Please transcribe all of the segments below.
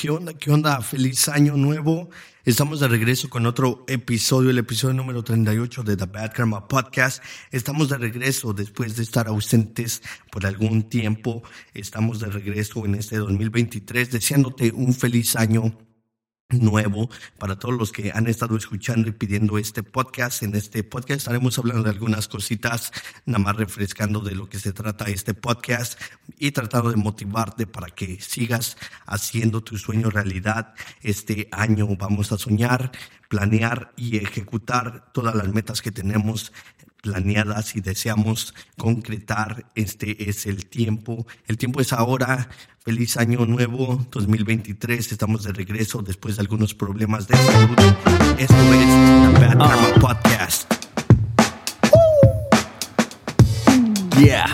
¿Qué onda? ¿Qué onda? Feliz año nuevo. Estamos de regreso con otro episodio, el episodio número 38 de The Bad Karma Podcast. Estamos de regreso después de estar ausentes por algún tiempo. Estamos de regreso en este 2023 deseándote un feliz año nuevo para todos los que han estado escuchando y pidiendo este podcast. En este podcast estaremos hablando de algunas cositas, nada más refrescando de lo que se trata este podcast y tratando de motivarte para que sigas haciendo tu sueño realidad. Este año vamos a soñar, planear y ejecutar todas las metas que tenemos planeadas y deseamos concretar. Este es el tiempo. El tiempo es ahora. Feliz año nuevo 2023. Estamos de regreso después de algunos problemas de salud. Esto es The Bad Karma Podcast. Yeah.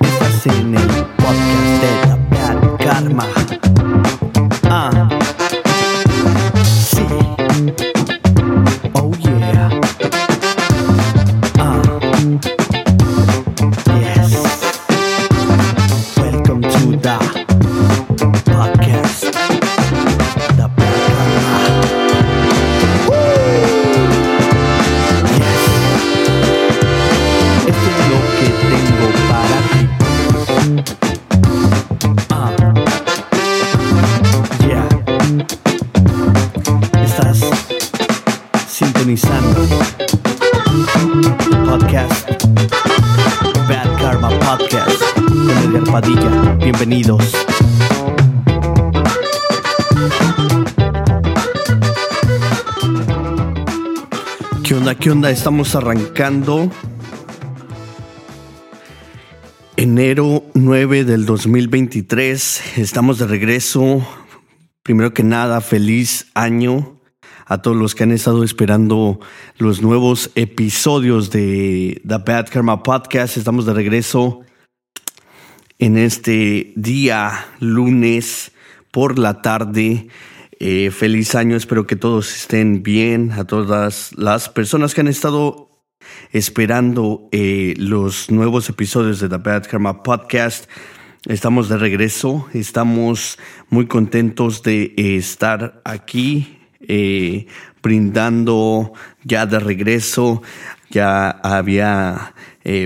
Estás en Estamos arrancando enero 9 del 2023. Estamos de regreso. Primero que nada, feliz año a todos los que han estado esperando los nuevos episodios de The Bad Karma Podcast. Estamos de regreso en este día, lunes por la tarde. Eh, feliz año, espero que todos estén bien. A todas las personas que han estado esperando eh, los nuevos episodios de The Bad Karma Podcast. Estamos de regreso, estamos muy contentos de eh, estar aquí eh, brindando ya de regreso. Ya había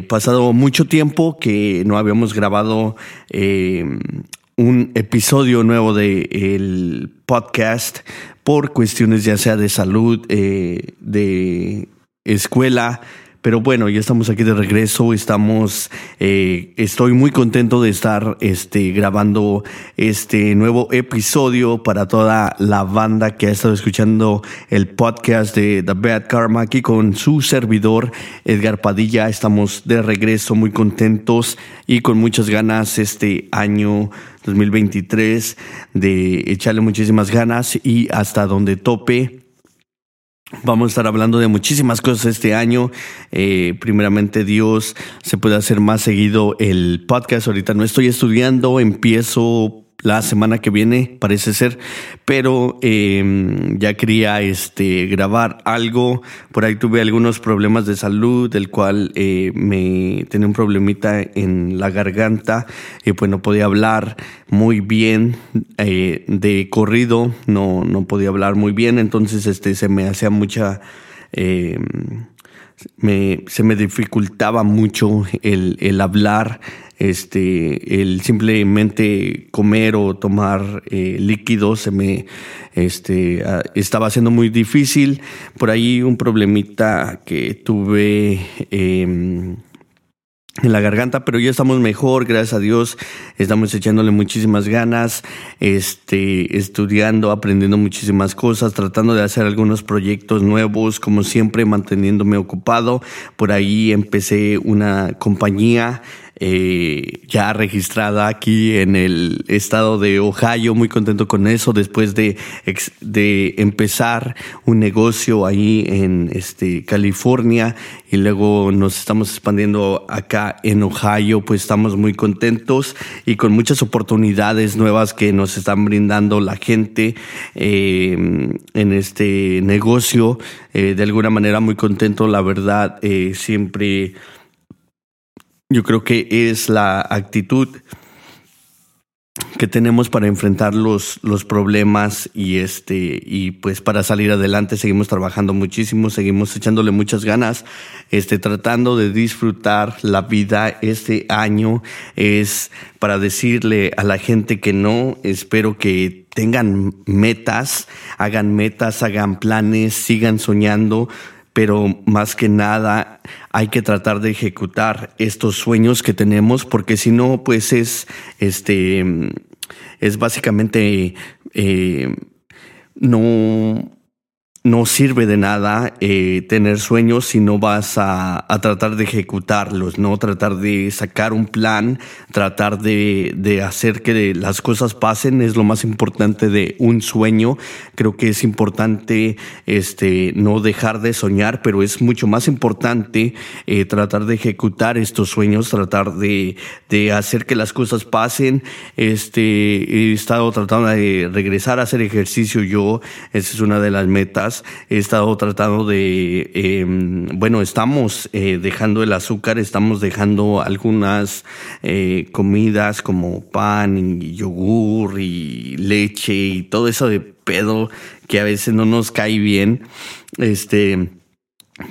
pasado mucho tiempo que no habíamos grabado un episodio nuevo de el podcast por cuestiones ya sea de salud, eh, de escuela. Pero bueno, ya estamos aquí de regreso. Estamos, eh, estoy muy contento de estar este, grabando este nuevo episodio para toda la banda que ha estado escuchando el podcast de The Bad Karma aquí con su servidor Edgar Padilla. Estamos de regreso muy contentos y con muchas ganas este año 2023 de echarle muchísimas ganas y hasta donde tope. Vamos a estar hablando de muchísimas cosas este año. Eh, primeramente, Dios se puede hacer más seguido el podcast. Ahorita no estoy estudiando, empiezo la semana que viene, parece ser, pero eh, ya quería este, grabar algo. Por ahí tuve algunos problemas de salud, del cual eh, me tenía un problemita en la garganta. Y pues no podía hablar muy bien eh, de corrido, no, no podía hablar muy bien, entonces este, se me hacía mucha... Me, se me dificultaba mucho el, hablar, este, el simplemente comer o tomar eh, líquidos se me este, estaba siendo muy difícil. Por ahí un problemita que tuve. Eh, en la garganta, pero ya estamos mejor, gracias a Dios. Estamos echándole muchísimas ganas, este, estudiando, aprendiendo muchísimas cosas, tratando de hacer algunos proyectos nuevos, como siempre, manteniéndome ocupado. Por ahí empecé una compañía eh, ya registrada aquí en el estado de Ohio, muy contento con eso, después de, de empezar un negocio ahí en este, California y luego nos estamos expandiendo acá en Ohio, pues estamos muy contentos y con muchas oportunidades nuevas que nos están brindando la gente eh, en este negocio. Eh, de alguna manera muy contento, la verdad, eh, siempre yo creo que es la actitud que tenemos para enfrentar los, los problemas y este y pues para salir adelante. Seguimos trabajando muchísimo, seguimos echándole muchas ganas, este tratando de disfrutar la vida. Este año es para decirle a la gente que no, espero que tengan metas, hagan metas, hagan planes, sigan soñando, pero más que nada hay que tratar de ejecutar estos sueños que tenemos porque si no pues es este es básicamente eh, no no sirve de nada eh, tener sueños si no vas a, tratar de ejecutarlos, ¿no? Tratar de sacar un plan, tratar de, de, hacer que las cosas pasen es lo más importante de un sueño. Creo que es importante este, no dejar de soñar, pero es mucho más importante eh, tratar de ejecutar estos sueños, tratar de, de hacer que las cosas pasen. Este, he estado tratando de regresar a hacer ejercicio yo, esa es una de las metas he estado tratando de, em, bueno, estamos eh, dejando el azúcar, estamos dejando algunas eh, comidas como pan y yogur y leche y todo eso de pedo que a veces no nos cae bien. Este,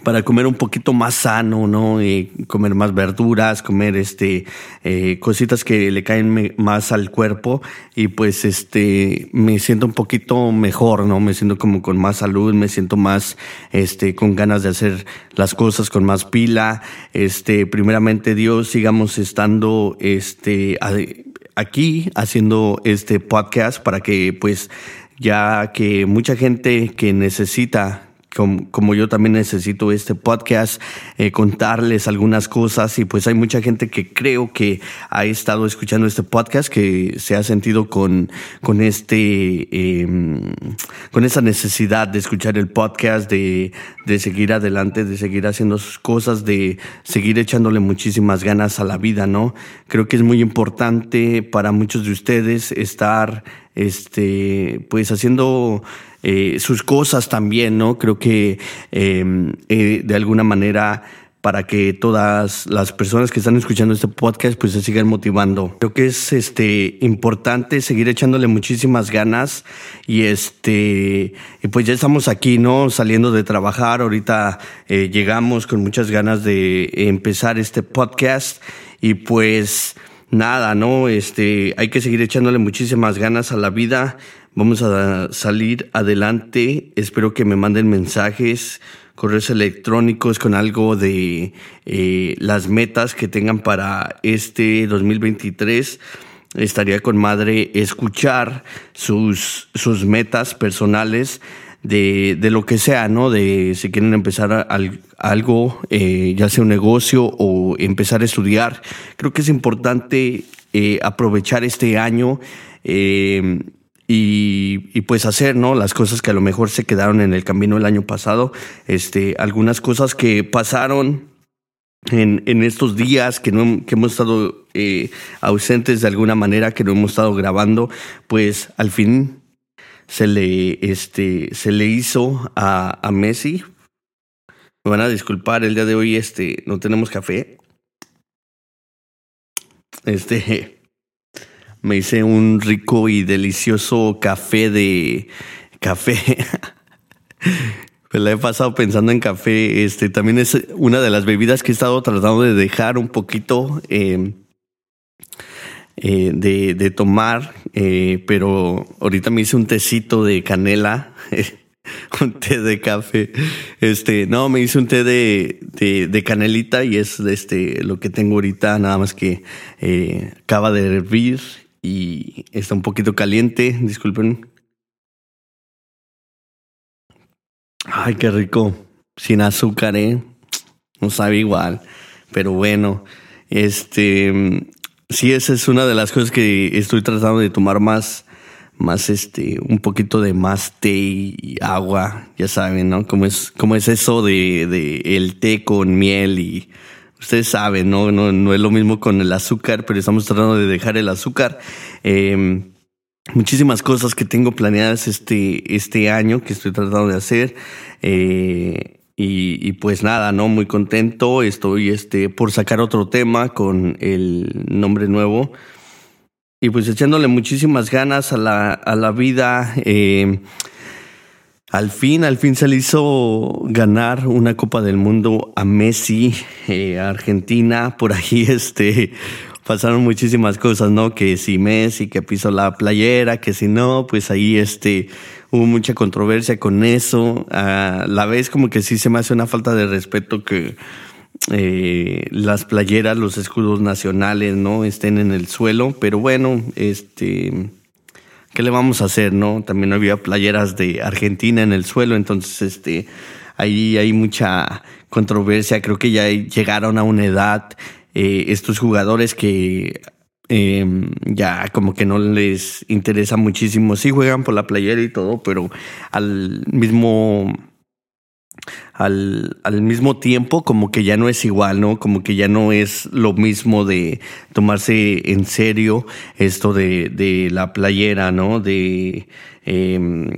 para comer un poquito más sano, ¿no? Eh, comer más verduras, comer este eh, cositas que le caen más al cuerpo y pues este me siento un poquito mejor, ¿no? Me siento como con más salud, me siento más este con ganas de hacer las cosas con más pila. Este, primeramente Dios, sigamos estando este aquí haciendo este podcast para que pues ya que mucha gente que necesita como, yo también necesito este podcast, eh, contarles algunas cosas y pues hay mucha gente que creo que ha estado escuchando este podcast que se ha sentido con, con este, em, con esa necesidad de escuchar el podcast, de, de seguir adelante, de seguir haciendo sus cosas, de seguir echándole muchísimas ganas a la vida, ¿no? Creo que es muy importante para muchos de ustedes estar, este, pues haciendo eh, sus cosas también, ¿no? Creo que em, eh, de alguna manera para que todas las personas que están escuchando este podcast pues se sigan motivando. Creo que es este importante seguir echándole muchísimas ganas y este y pues ya estamos aquí, ¿no? Saliendo de trabajar, ahorita eh, llegamos con muchas ganas de empezar este podcast y pues nada, ¿no? Este, hay que seguir echándole muchísimas ganas a la vida. Vamos a salir adelante. Espero que me manden mensajes, correos electrónicos con algo de eh, las metas que tengan para este 2023. Estaría con madre escuchar sus, sus metas personales de, de lo que sea, ¿no? De si quieren empezar algo, eh, ya sea un negocio o empezar a estudiar. Creo que es importante eh, aprovechar este año y, pues hacer, ¿no? Las cosas que a lo mejor se quedaron en el camino el año pasado, este, algunas cosas que pasaron en, en estos días que, no, que hemos estado eh, ausentes de alguna manera, que no hemos estado grabando, pues al fin se le, este, se le hizo a, a Messi. Me van a disculpar, el día de hoy este, no tenemos café. Este, me hice un rico y delicioso café de café. Me la he pasado pensando en café. Este también es una de las bebidas que he estado tratando de dejar un poquito em, eh, de, de, tomar, eh, pero ahorita me hice un tecito de canela. un té de café. Este, no, me hice un té de, de, canelita y es este lo que tengo ahorita, nada más que eh, acaba de hervir y está un poquito caliente, disculpen. Ay, qué rico. Sin azúcar, ¿eh? No sabe igual. Pero bueno, este, sí, esa es una de las cosas que estoy tratando de tomar más, más este, un poquito de más té y agua, ya saben, ¿no? Como es, como es eso de, de el té con miel y ustedes saben, ¿no? ¿no? No es lo mismo con el azúcar, pero estamos tratando de dejar el azúcar. Em, muchísimas cosas que tengo planeadas este, este año que estoy tratando de hacer. Eh, y, pues nada, ¿no? Muy contento. Estoy este, por sacar otro tema con el nombre nuevo. y pues echándole muchísimas ganas a la, a la vida. Eh, al fin, al fin se le hizo ganar una Copa del Mundo a Messi, eh, a Argentina. Por ahí este, pasaron muchísimas cosas, ¿no? Que si Messi, que pisó la playera, que si no, pues ahí este, hubo mucha controversia con eso. A la vez como que sí se me hace una falta de respeto que eh, las playeras, los escudos nacionales, ¿no? Estén en el suelo, pero bueno, este, ¿qué le vamos a hacer, no? También había playeras de Argentina en el suelo, entonces, este, ahí hay mucha controversia, creo que ya llegaron a una edad eh, estos jugadores que em, ya como que no les interesa muchísimo, sí juegan por la playera y todo, pero al mismo al, al, mismo tiempo como que ya no es igual, ¿no? Como que ya no es lo mismo de tomarse en serio esto de, de la playera, ¿no? De, eh,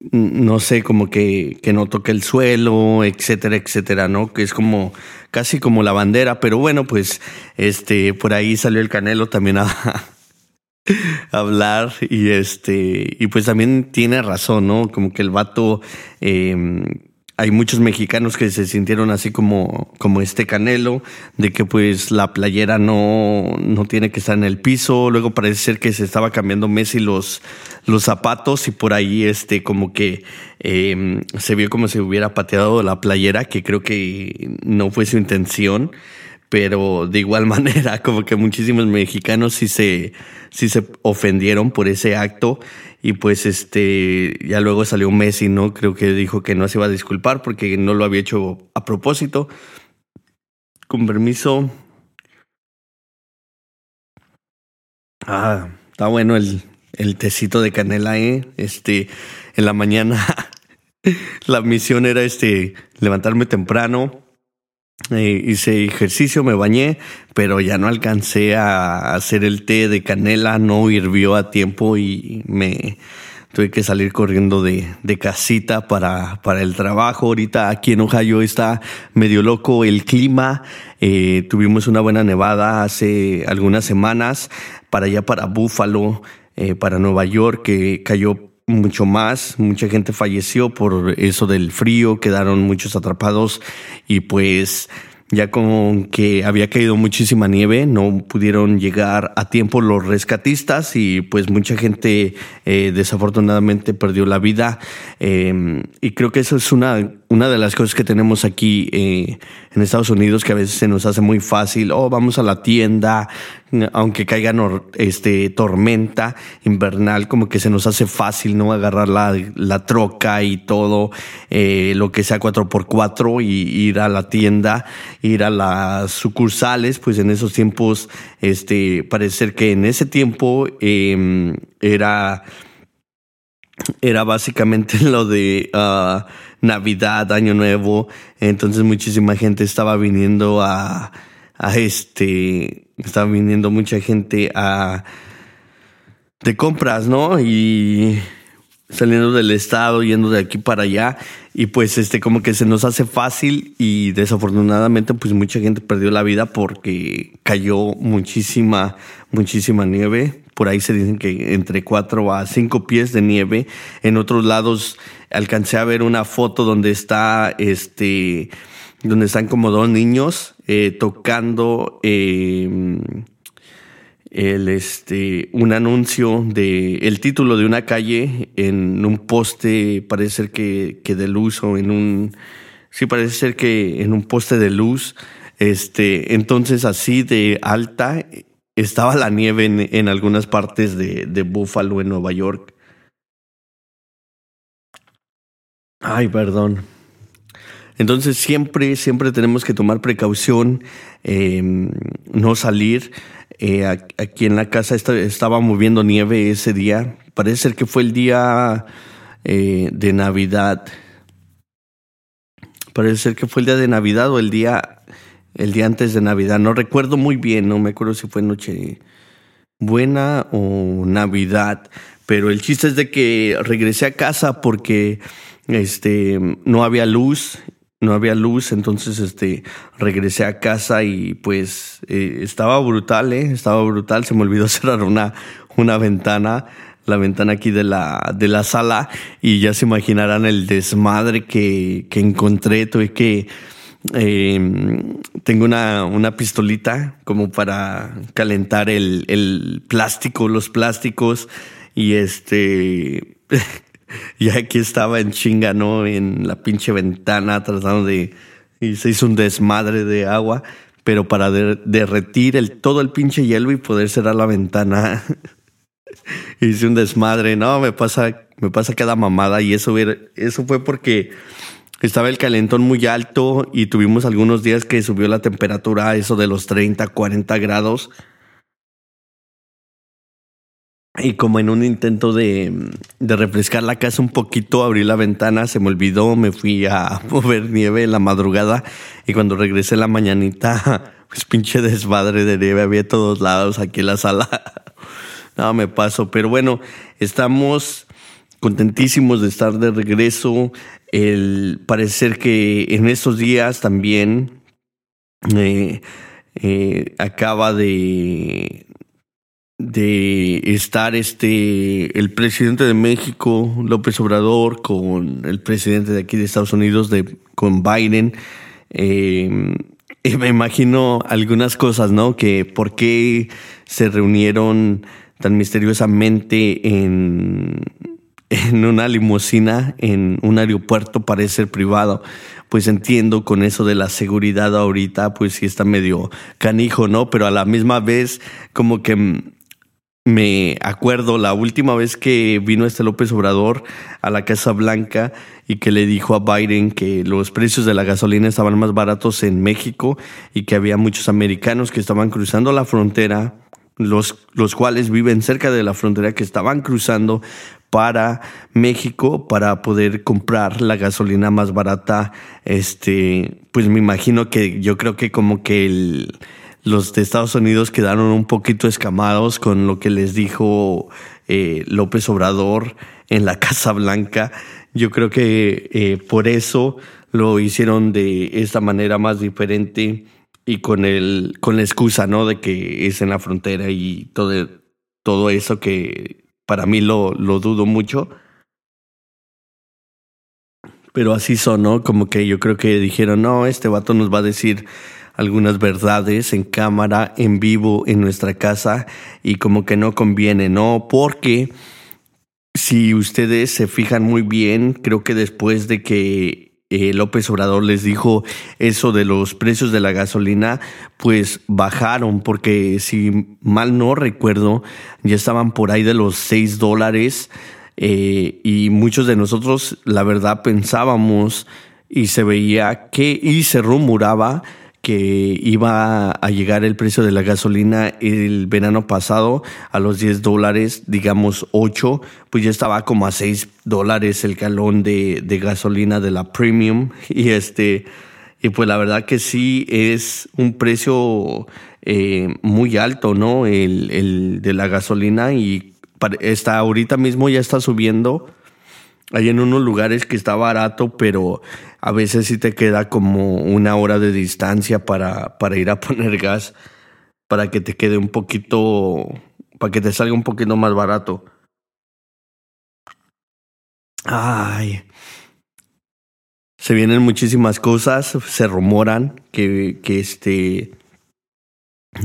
no sé, como que, que no toque el suelo, etcétera, etcétera, ¿no? Que es como casi como la bandera, pero bueno, pues este, por ahí salió el Canelo también a, hablar y este, y pues también tiene razón, ¿no? Como que el vato, eh, hay muchos mexicanos que se sintieron así como, como este Canelo, de que pues la playera no, no tiene que estar en el piso. Luego parece ser que se estaba cambiando Messi los, los zapatos y por ahí este como que eh, se vio como si hubiera pateado la playera, que creo que no fue su intención pero de igual manera, como que muchísimos mexicanos sí se, sí se ofendieron por ese acto y pues este, ya luego salió Messi, ¿no? Creo que dijo que no se iba a disculpar porque no lo había hecho a propósito. Con permiso. Ah, está bueno el, el tecito de canela, ¿eh? Este, en la mañana la misión era este, levantarme temprano, eh, hice ejercicio, me bañé, pero ya no alcancé a hacer el té de canela, no hirvió a tiempo y me tuve que salir corriendo de, de casita para, para el trabajo. Ahorita aquí en Ohio está medio loco el clima. Eh, tuvimos una buena nevada hace algunas semanas para allá, para Buffalo, eh, para Nueva York, que cayó mucho más, mucha gente falleció por eso del frío, quedaron muchos atrapados y pues ya con que había caído muchísima nieve, no pudieron llegar a tiempo los rescatistas y pues mucha gente eh, desafortunadamente perdió la vida. Eh, y creo que eso es una, una de las cosas que tenemos aquí eh, en Estados Unidos que a veces se nos hace muy fácil, oh, vamos a la tienda, aunque caiga este, tormenta invernal, como que se nos hace fácil, ¿no? Agarrar la, la troca y todo, eh, lo que sea 4x4 y ir a la tienda, ir a las sucursales, pues en esos tiempos, este, parece ser que en ese tiempo eh, era, era básicamente lo de uh, Navidad, Año Nuevo, entonces muchísima gente estaba viniendo a, a este, estaba viniendo mucha gente a de compras, ¿no? Y saliendo del estado, yendo de aquí para allá y pues este como que se nos hace fácil y desafortunadamente pues mucha gente perdió la vida porque cayó muchísima muchísima nieve. Por ahí se dicen que entre 4 a 5 pies de nieve. En otros lados alcancé a ver una foto donde está este donde están como dos niños eh, tocando eh, el, este, un anuncio de el título de una calle en un poste, parece ser que, que de luz o en un, sí parece ser que en un poste de luz, este, entonces así de alta estaba la nieve en, en algunas partes de, de Buffalo, en Nueva York. Ay, perdón. Entonces siempre, siempre tenemos que tomar precaución, eh, no salir. Eh, aquí en la casa estaba moviendo nieve ese día. Parece ser que fue el día eh, de Navidad. Parece ser que fue el día de Navidad o el día, el día antes de Navidad. No recuerdo muy bien, no me acuerdo si fue noche buena o Navidad. Pero el chiste es de que regresé a casa porque este, no había luz no había luz, entonces este regresé a casa y pues eh, estaba brutal, eh, estaba brutal, se me olvidó cerrar una, una ventana, la ventana aquí de la, de la sala y ya se imaginarán el desmadre que, que encontré, tuve que eh, tengo una, una, pistolita como para calentar el, el plástico, los plásticos y este y aquí estaba en chinga, ¿no? En la pinche ventana tratando de... Y se hizo un desmadre de agua, pero para derretir el, todo el pinche hielo y poder cerrar la ventana, hice un desmadre. No, me pasa, me pasa cada mamada y eso, eso fue porque estaba el calentón muy alto y tuvimos algunos días que subió la temperatura a eso de los 30, 40 grados y como en un intento de, refrescar la casa un poquito, abrí la ventana, se me olvidó, me fui a mover nieve en la madrugada y cuando regresé en la mañanita, pues pinche desmadre de nieve había todos lados aquí en la sala. No, me paso, pero bueno, estamos contentísimos de estar de regreso. El parecer que en estos días también eh, eh, acaba de, de estar este el presidente de México, López Obrador, con el presidente de aquí de Estados Unidos, de, con Biden. Y me imagino algunas cosas, ¿no? Que por qué se reunieron tan misteriosamente en, en una limusina en un aeropuerto parece ser privado. Pues entiendo con eso de la seguridad ahorita, pues sí está medio canijo, ¿no? Pero a la misma vez como que me acuerdo la última vez que vino este López Obrador a la Casa Blanca y que le dijo a Biden que los precios de la gasolina estaban más baratos en México y que había muchos americanos que estaban cruzando la frontera, los, los cuales viven cerca de la frontera, que estaban cruzando para México para poder comprar la gasolina más barata. Este, pues me imagino que yo creo que como que los de Estados Unidos quedaron un poquito escamados con lo que les dijo eh, López Obrador en la Casa Blanca. Yo creo que eh, por eso lo hicieron de esta manera más diferente y con el con la excusa, ¿no? De que es en la frontera y todo, todo eso que para mí lo, lo dudo mucho. Pero así son, ¿no? Como que yo creo que dijeron, no, este vato nos va a decir algunas verdades en cámara, en vivo, en nuestra casa y como que no conviene, ¿no? Porque si ustedes se fijan muy bien, creo que después de que eh, López Obrador les dijo eso de los precios de la gasolina, pues bajaron, porque si mal no recuerdo, ya estaban por ahí de los 6 dólares eh, y muchos de nosotros, la verdad, pensábamos y se veía que y se rumoraba que iba a llegar el precio de la gasolina el verano pasado a los 10 dólares, digamos 8, pues ya estaba como a 6 dólares el galón de, de gasolina de la premium y este, y pues la verdad que sí es un precio eh, muy alto, ¿no? El, el de la gasolina y está ahorita mismo ya está subiendo hay en unos lugares que está barato, pero a veces sí te queda como una hora de distancia para, para ir a poner gas, para que te quede un poquito, para que te salga un poquito más barato. Ay. Se vienen muchísimas cosas, se rumoran que, que este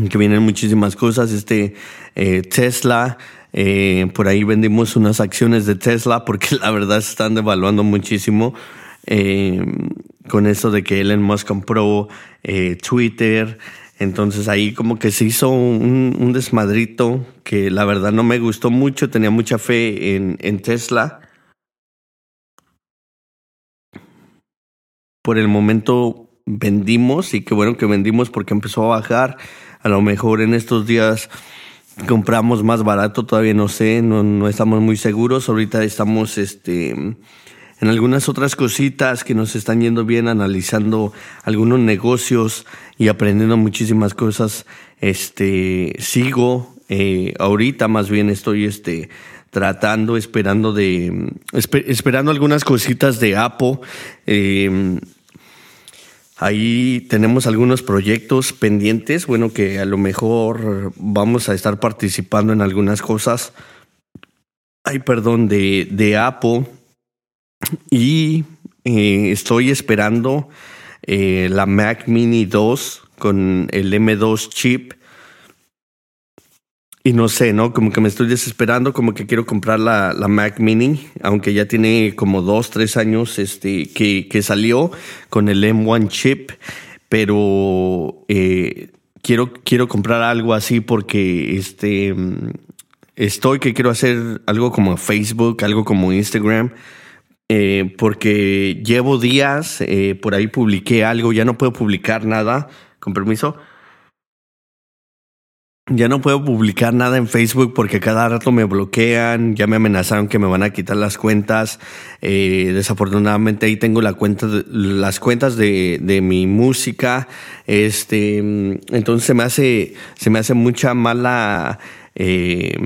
que vienen muchísimas cosas. Este eh, Tesla eh, por ahí vendimos unas acciones de Tesla porque la verdad se están devaluando muchísimo. Eh, con eso de que Elon Musk compró eh, Twitter. Entonces ahí como que se hizo un, desmadrito que la verdad no me gustó mucho. Tenía mucha fe en, Tesla. Por el momento vendimos y qué bueno que vendimos porque empezó a bajar. A lo mejor en estos días compramos más barato, todavía no sé, no estamos muy seguros. Ahorita estamos este, en algunas otras cositas que nos están yendo bien, analizando algunos negocios y aprendiendo muchísimas cosas. Este, sigo, eh, ahorita más bien estoy este, tratando, esperando de, esperando algunas cositas de Apple. Eh, Ahí tenemos algunos proyectos pendientes, bueno, que a lo mejor vamos a estar participando en algunas cosas. Ay, perdón, de, de Apple. Y eh, estoy esperando eh, la Mac Mini 2 con el M2 chip y no sé, ¿no? Como que me estoy desesperando, como que quiero comprar la, Mac Mini, aunque ya tiene como dos, tres años este, que, que salió con el M1 chip, pero eh, quiero, quiero comprar algo así porque este, estoy que quiero hacer algo como Facebook, algo como Instagram. Eh, porque llevo días, eh, por ahí publiqué algo, ya no puedo publicar nada, con permiso, ya no puedo publicar nada en Facebook porque cada rato me bloquean, ya me amenazaron que me van a quitar las cuentas. Eh, desafortunadamente ahí tengo la cuenta las cuentas de, de, mi música. Este, entonces se me hace, se me hace mucha mala, eh,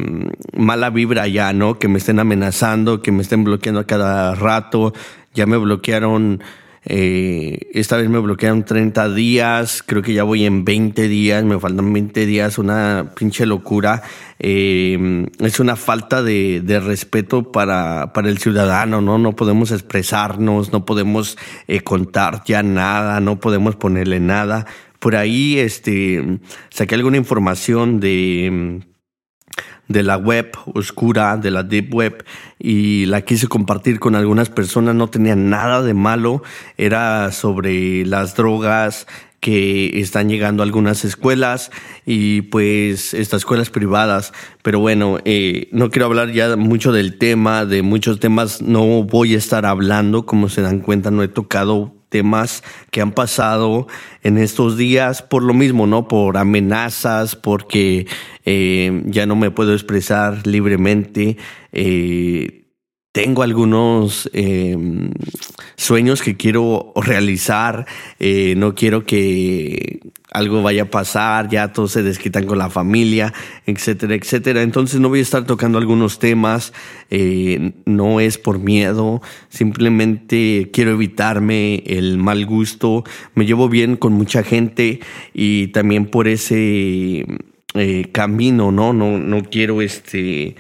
mala vibra ya, ¿no? Que me estén amenazando, que me estén bloqueando a cada rato. Ya me bloquearon eh, esta vez me bloquearon 30 días, creo que ya voy en 20 días, me faltan 20 días, una pinche locura. Eh, es una falta de, respeto para, para, el ciudadano, ¿no? No podemos expresarnos, no podemos contar ya nada, no podemos ponerle nada. Por ahí, este, saqué alguna información de de la web oscura, de la deep web, y la quise compartir con algunas personas, no tenía nada de malo, era sobre las drogas que están llegando a algunas escuelas y pues estas escuelas privadas. Pero bueno, eh, no quiero hablar ya mucho del tema, de muchos temas. No voy a estar hablando, como se dan cuenta, no he tocado temas que han pasado en estos días por lo mismo, ¿no? Por amenazas, porque eh, ya no me puedo expresar libremente. Eh, tengo algunos eh, sueños que quiero realizar, eh, no quiero que algo vaya a pasar, ya todos se desquitan con la familia, etcétera, etcétera. Entonces no voy a estar tocando algunos temas, eh, no es por miedo, simplemente quiero evitarme el mal gusto, me llevo bien con mucha gente y también por ese camino, ¿no? No, no quiero este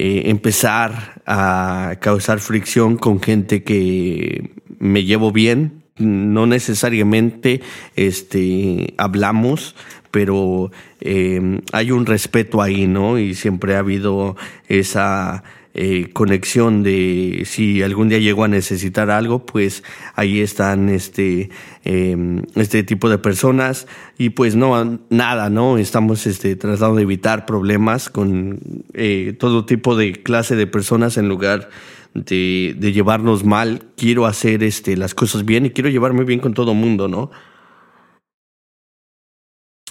eh, empezar a causar fricción con gente que me llevo bien. No necesariamente este, hablamos, pero eh, hay un respeto ahí, ¿no? Y siempre ha habido esa eh, conexión de si algún día llego a necesitar algo, pues ahí están este, em, este tipo de personas y pues no, nada, ¿no? Estamos este, tratando de evitar problemas con eh, todo tipo de clase de personas en lugar de, de llevarnos mal. Quiero hacer este, las cosas bien y quiero llevarme bien con todo mundo, ¿no?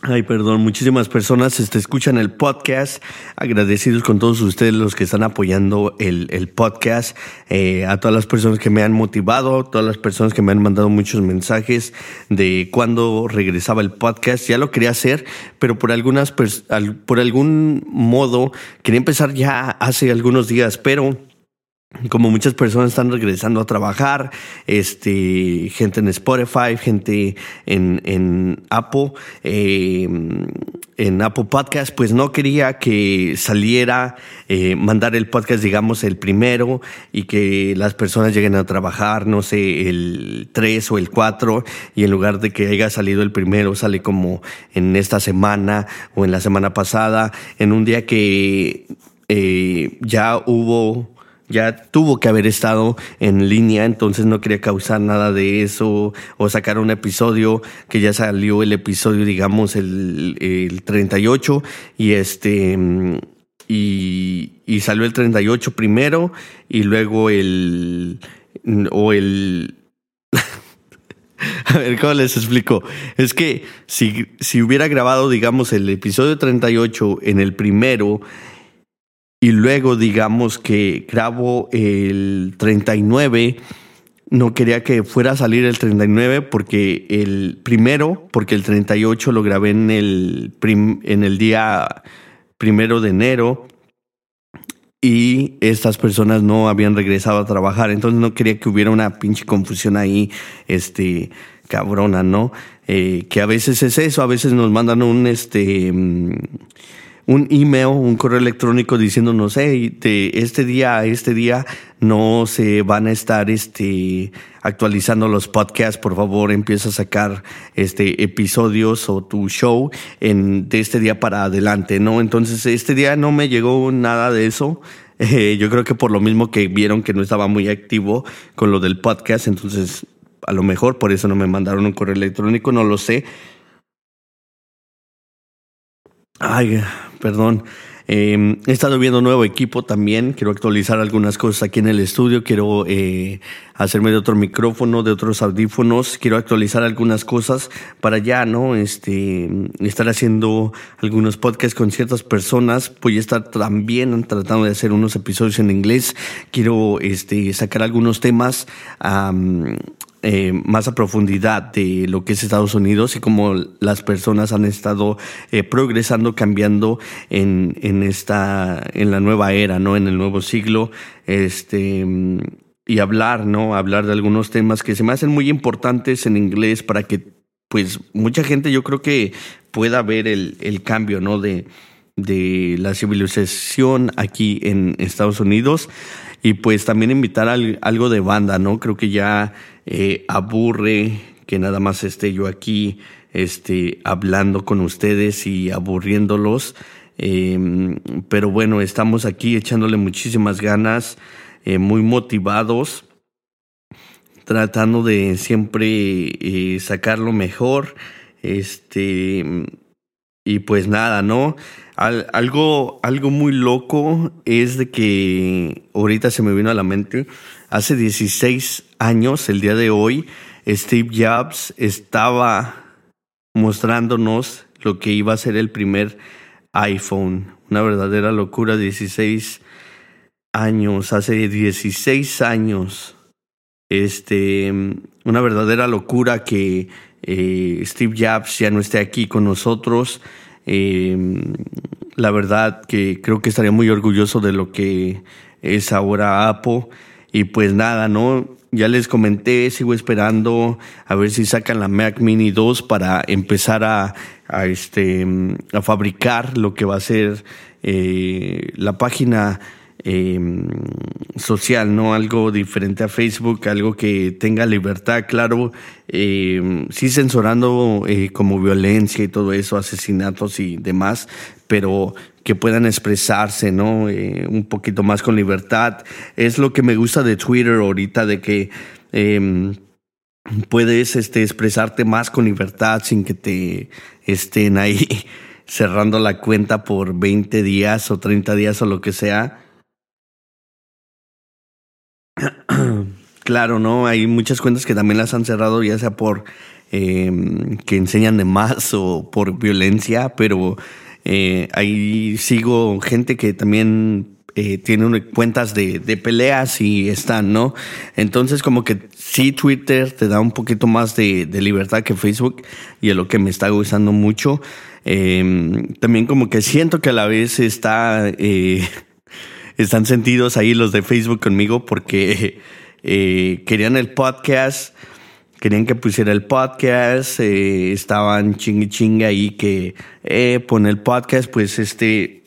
Ay, perdón, muchísimas personas este, escuchan el podcast. Agradecidos con todos ustedes los que están apoyando el, el podcast. Eh, a todas las personas que me han motivado, todas las personas que me han mandado muchos mensajes de cuando regresaba el podcast. Ya lo quería hacer, pero por algunas, por algún modo quería empezar ya hace algunos días, pero como muchas personas están regresando a trabajar, este, gente en Spotify, gente en, en Apple, eh, en Apple Podcast, pues no quería que saliera, eh, mandar el podcast, digamos, el primero y que las personas lleguen a trabajar, no sé, el 3 o el 4 y en lugar de que haya salido el primero, sale como en esta semana o en la semana pasada, en un día que eh, ya hubo ya tuvo que haber estado en línea, entonces no quería causar nada de eso o sacar un episodio que ya salió el episodio, digamos, el, el 38 y este y, y salió el 38 primero y luego el o el A ver, ¿cómo les explico? Es que si, si hubiera grabado, digamos, el episodio 38 en el primero y luego digamos que grabo el 39, no quería que fuera a salir el 39 porque el primero, porque el 38 lo grabé en el, en el día primero de enero y estas personas no habían regresado a trabajar, entonces no quería que hubiera una pinche confusión ahí, este, cabrona, ¿no? Eh, que a veces es eso, a veces nos mandan un, este, mm, un email, un correo electrónico diciéndonos, hey, de este día a este día no se van a estar, este, actualizando los podcasts, por favor, empieza a sacar, este, episodios o tu show en, de este día para adelante, ¿no? Entonces, este día no me llegó nada de eso. Eh, yo creo que por lo mismo que vieron que no estaba muy activo con lo del podcast, entonces a lo mejor por eso no me mandaron un correo electrónico, no lo sé. Ay, perdón. Eh, he estado viendo nuevo equipo también. Quiero actualizar algunas cosas aquí en el estudio. Quiero eh, hacerme de otro micrófono, de otros audífonos. Quiero actualizar algunas cosas para ya, ¿no? Este, estar haciendo algunos podcasts con ciertas personas. Voy a estar también tratando de hacer unos episodios en inglés. Quiero este, sacar algunos temas. Eh, más a profundidad de lo que es Estados Unidos y cómo las personas han estado eh, progresando, cambiando en, en esta, en la nueva era, ¿no? En el nuevo siglo, este, y hablar, ¿no? Hablar de algunos temas que se me hacen muy importantes en inglés para que, pues, mucha gente yo creo que pueda ver el, el cambio, ¿no? De, de la civilización aquí en Estados Unidos y pues también invitar algo de banda, ¿no? Creo que ya eh, aburre que nada más esté yo aquí este, hablando con ustedes y aburriéndolos. Em, pero bueno, estamos aquí echándole muchísimas ganas, eh, muy motivados, tratando de siempre eh, sacar lo mejor. Este, y pues nada, ¿no? algo, algo muy loco es de que ahorita se me vino a la mente Hace 16 años, el día de hoy, Steve Jobs estaba mostrándonos lo que iba a ser el primer iPhone. Una verdadera locura, 16 años, hace 16 años. Este, una verdadera locura que eh, Steve Jobs ya no esté aquí con nosotros. Eh, la verdad que creo que estaría muy orgulloso de lo que es ahora Apple. Y pues nada, ¿no? Ya les comenté, sigo esperando a ver si sacan la Mac Mini 2 para empezar a, este, a fabricar lo que va a ser eh, la página eh, social, ¿no? Algo diferente a Facebook, algo que tenga libertad, claro, eh, sí censurando eh, como violencia y todo eso, asesinatos y demás, pero que puedan expresarse, ¿no? Eh, un poquito más con libertad. Es lo que me gusta de Twitter ahorita, de que em, puedes este, expresarte más con libertad sin que te estén ahí cerrando la cuenta por 20 días o 30 días o lo que sea. claro, ¿no? Hay muchas cuentas que también las han cerrado, ya sea por em, que enseñan de más o por violencia, pero eh, ahí sigo gente que también eh, tiene cuentas de, peleas y están, ¿no? Entonces como que sí, Twitter te da un poquito más de, libertad que Facebook y es lo que me está gustando mucho. Eh, también como que siento que a la vez está, eh, están sentidos ahí los de Facebook conmigo porque eh, querían el podcast querían que pusiera el podcast, eh, estaban chingue chingue ahí que eh, poner el podcast, pues este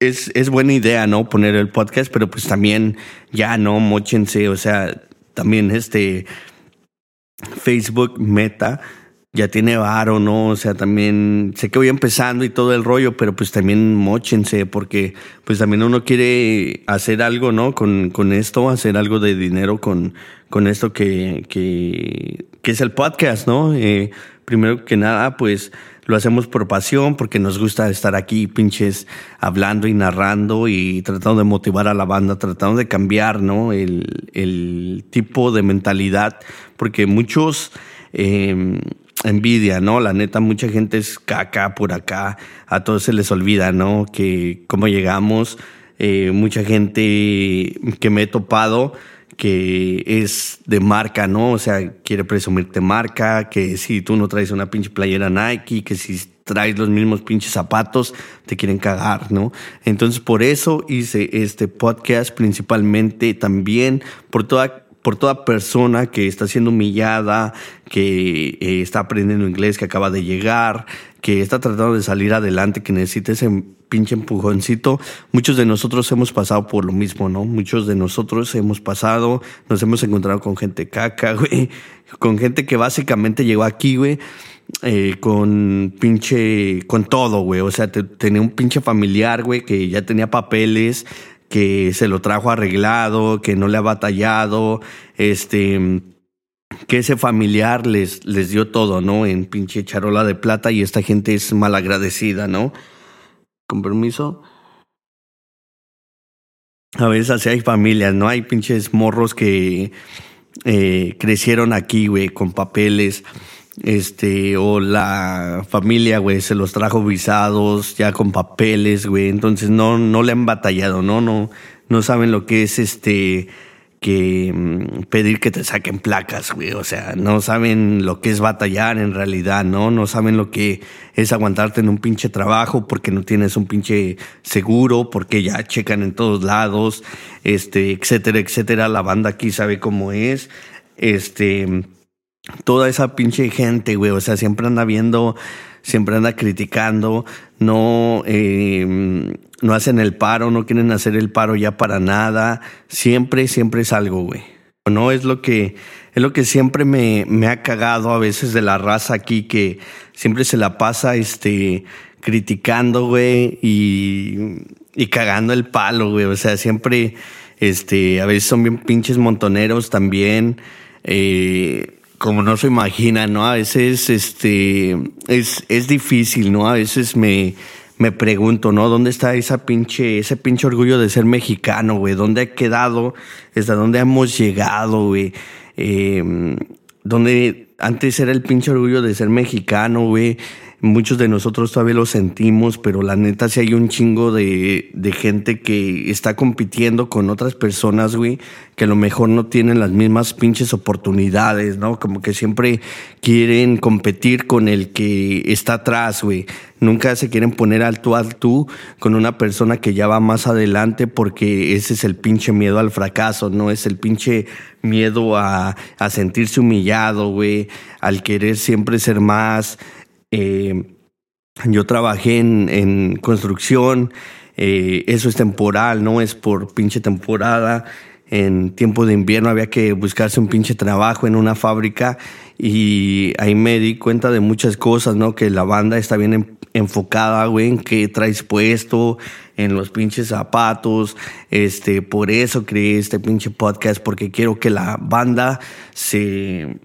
es, es buena idea, ¿no? Poner el podcast, pero pues también ya no mochense, o sea, también este Facebook Meta ya tiene varo, ¿no? O sea, también sé que voy empezando y todo el rollo, pero pues también mochense, porque pues también uno quiere hacer algo, ¿no? Con, con esto, hacer algo de dinero con, con esto que, que, que es el podcast, ¿no? Eh, primero que nada, pues lo hacemos por pasión, porque nos gusta estar aquí, pinches, hablando y narrando y tratando de motivar a la banda, tratando de cambiar, ¿no? El, el tipo de mentalidad, porque muchos... Eh, envidia, ¿no? La neta, mucha gente es caca por acá, a todos se les olvida, ¿no? Que cómo llegamos, eh, mucha gente que me he topado que es de marca, ¿no? O sea, quiere presumirte marca, que si tú no traes una pinche playera Nike, que si traes los mismos pinches zapatos, te quieren cagar, ¿no? Entonces por eso hice este podcast principalmente también por toda por toda persona que está siendo humillada, que eh, está aprendiendo inglés, que acaba de llegar, que está tratando de salir adelante, que necesita ese pinche empujoncito. Muchos de nosotros hemos pasado por lo mismo, ¿no? Muchos de nosotros hemos pasado, nos hemos encontrado con gente caca, güey, con gente que básicamente llegó aquí, güey. Eh, con pinche, con todo, güey. O sea, tenía un pinche familiar, güey, que ya tenía papeles, que se lo trajo arreglado, que no le ha batallado, este, que ese familiar les, les dio todo, ¿no? En pinche charola de plata y esta gente es malagradecida, ¿no? Con permiso. A veces así hay familias, ¿no? Hay pinches morros que eh, crecieron aquí, güey, con papeles este, o la familia, güey, se los trajo visados, ya con papeles, güey, entonces no, no le han batallado, ¿no? No, no saben lo que es este, que mm, pedir que te saquen placas, güey, o sea, no saben lo que es batallar en realidad, ¿no? No saben lo que es aguantarte en un pinche trabajo porque no tienes un pinche seguro, porque ya checan en todos lados, este, etcétera, etcétera, la banda aquí sabe cómo es, este, toda esa pinche gente, güey, o sea, siempre anda viendo, siempre anda criticando, no, eh, no hacen el paro, no quieren hacer el paro ya para nada, siempre, siempre es algo, güey. No es lo que, es lo que siempre me, me ha cagado a veces de la raza aquí, que siempre se la pasa, este, criticando, güey, y, y cagando el palo, güey, o sea, siempre, este, a veces son bien pinches montoneros también, eh, como no se imagina, ¿no? A veces este es, es difícil, ¿no? A veces me, me pregunto, ¿no? ¿Dónde está esa pinche, ese pinche orgullo de ser mexicano, güey? ¿Dónde ha quedado? ¿Hasta dónde hemos llegado, güey? Eh, ¿Dónde antes era el pinche orgullo de ser mexicano, güey? Muchos de nosotros todavía lo sentimos, pero la neta sí hay un chingo de, de gente que está compitiendo con otras personas, güey, que a lo mejor no tienen las mismas pinches oportunidades, ¿no? Como que siempre quieren competir con el que está atrás, güey. Nunca se quieren poner al tú al tú con una persona que ya va más adelante porque ese es el pinche miedo al fracaso, ¿no? Es el pinche miedo a, a sentirse humillado, güey, al querer siempre ser más. Eh, yo trabajé en, construcción, eh, eso es temporal, no es por pinche temporada. En tiempo de invierno había que buscarse un pinche trabajo en una fábrica y ahí me di cuenta de muchas cosas, ¿no? Que la banda está bien enfocada, güey, en qué traes puesto, en los pinches zapatos. Este, por eso creé este pinche podcast, porque quiero que la banda se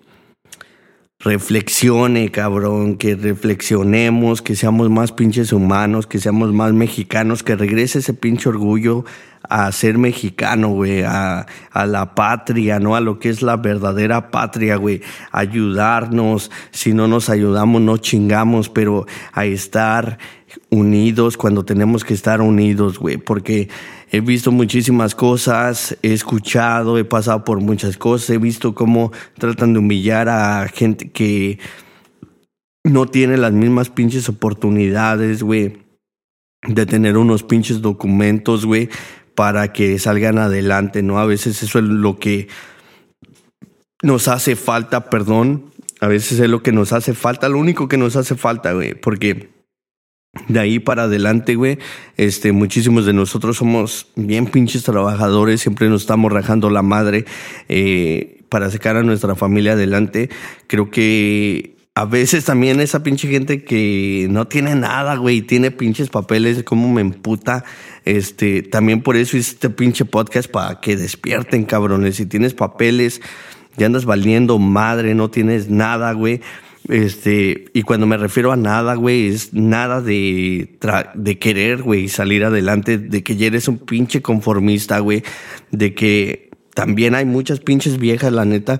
reflexione, cabrón, que reflexionemos, que seamos más pinches humanos, que seamos más mexicanos, que regrese ese pinche orgullo a ser mexicano, güey, a, a, la patria, ¿no? A lo que es la verdadera patria, güey. Ayudarnos, si no nos ayudamos, no chingamos, pero a estar unidos cuando tenemos que estar unidos, güey, porque he visto muchísimas cosas, he escuchado, he pasado por muchas cosas, he visto cómo tratan de humillar a gente que no tiene las mismas pinches oportunidades, güey, de tener unos pinches documentos, güey, para que salgan adelante, ¿no? A veces eso es lo que nos hace falta, perdón, a veces es lo que nos hace falta, lo único que nos hace falta, güey, porque de ahí para adelante, güey, este, muchísimos de nosotros somos bien pinches trabajadores, siempre nos estamos rajando la madre eh, para sacar a nuestra familia adelante. Creo que a veces también esa pinche gente que no tiene nada, güey, tiene pinches papeles, como me emputa. Este, también por eso hice este pinche podcast para que despierten, cabrones. Si tienes papeles, ya andas valiendo madre, no tienes nada, güey este, y cuando me refiero a nada, güey, es nada de, de querer, güey, salir adelante, de que ya eres un pinche conformista, güey, de que también hay muchas pinches viejas, la neta,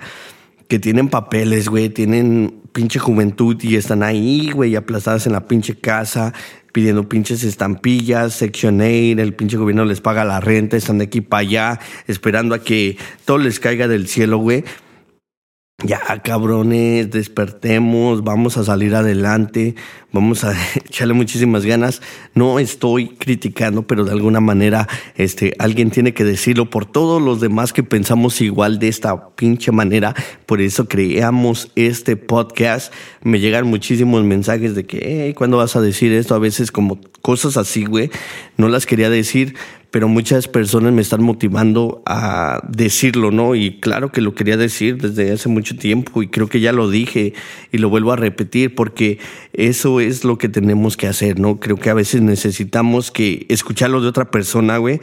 que tienen papeles, güey, tienen pinche juventud y están ahí, güey, aplastadas en la pinche casa, pidiendo pinches estampillas, Section 8, el pinche gobierno les paga la renta, están aquí para allá, esperando a que todo les caiga del cielo, güey. Ya, cabrones, despertemos, vamos a salir adelante, vamos a echarle muchísimas ganas. No estoy criticando, pero de alguna manera este, alguien tiene que decirlo por todos los demás que pensamos igual de esta pinche manera. Por eso creamos este podcast. Me llegan muchísimos mensajes de que, hey, ¿cuándo vas a decir esto? A veces como cosas así, güey. No las quería decir, pero muchas personas me están motivando a decirlo, ¿no? Y claro que lo quería decir desde hace mucho tiempo y creo que ya lo dije y lo vuelvo a repetir porque eso es lo que tenemos que hacer, ¿no? Creo que a veces necesitamos que escucharlo de otra persona, güey,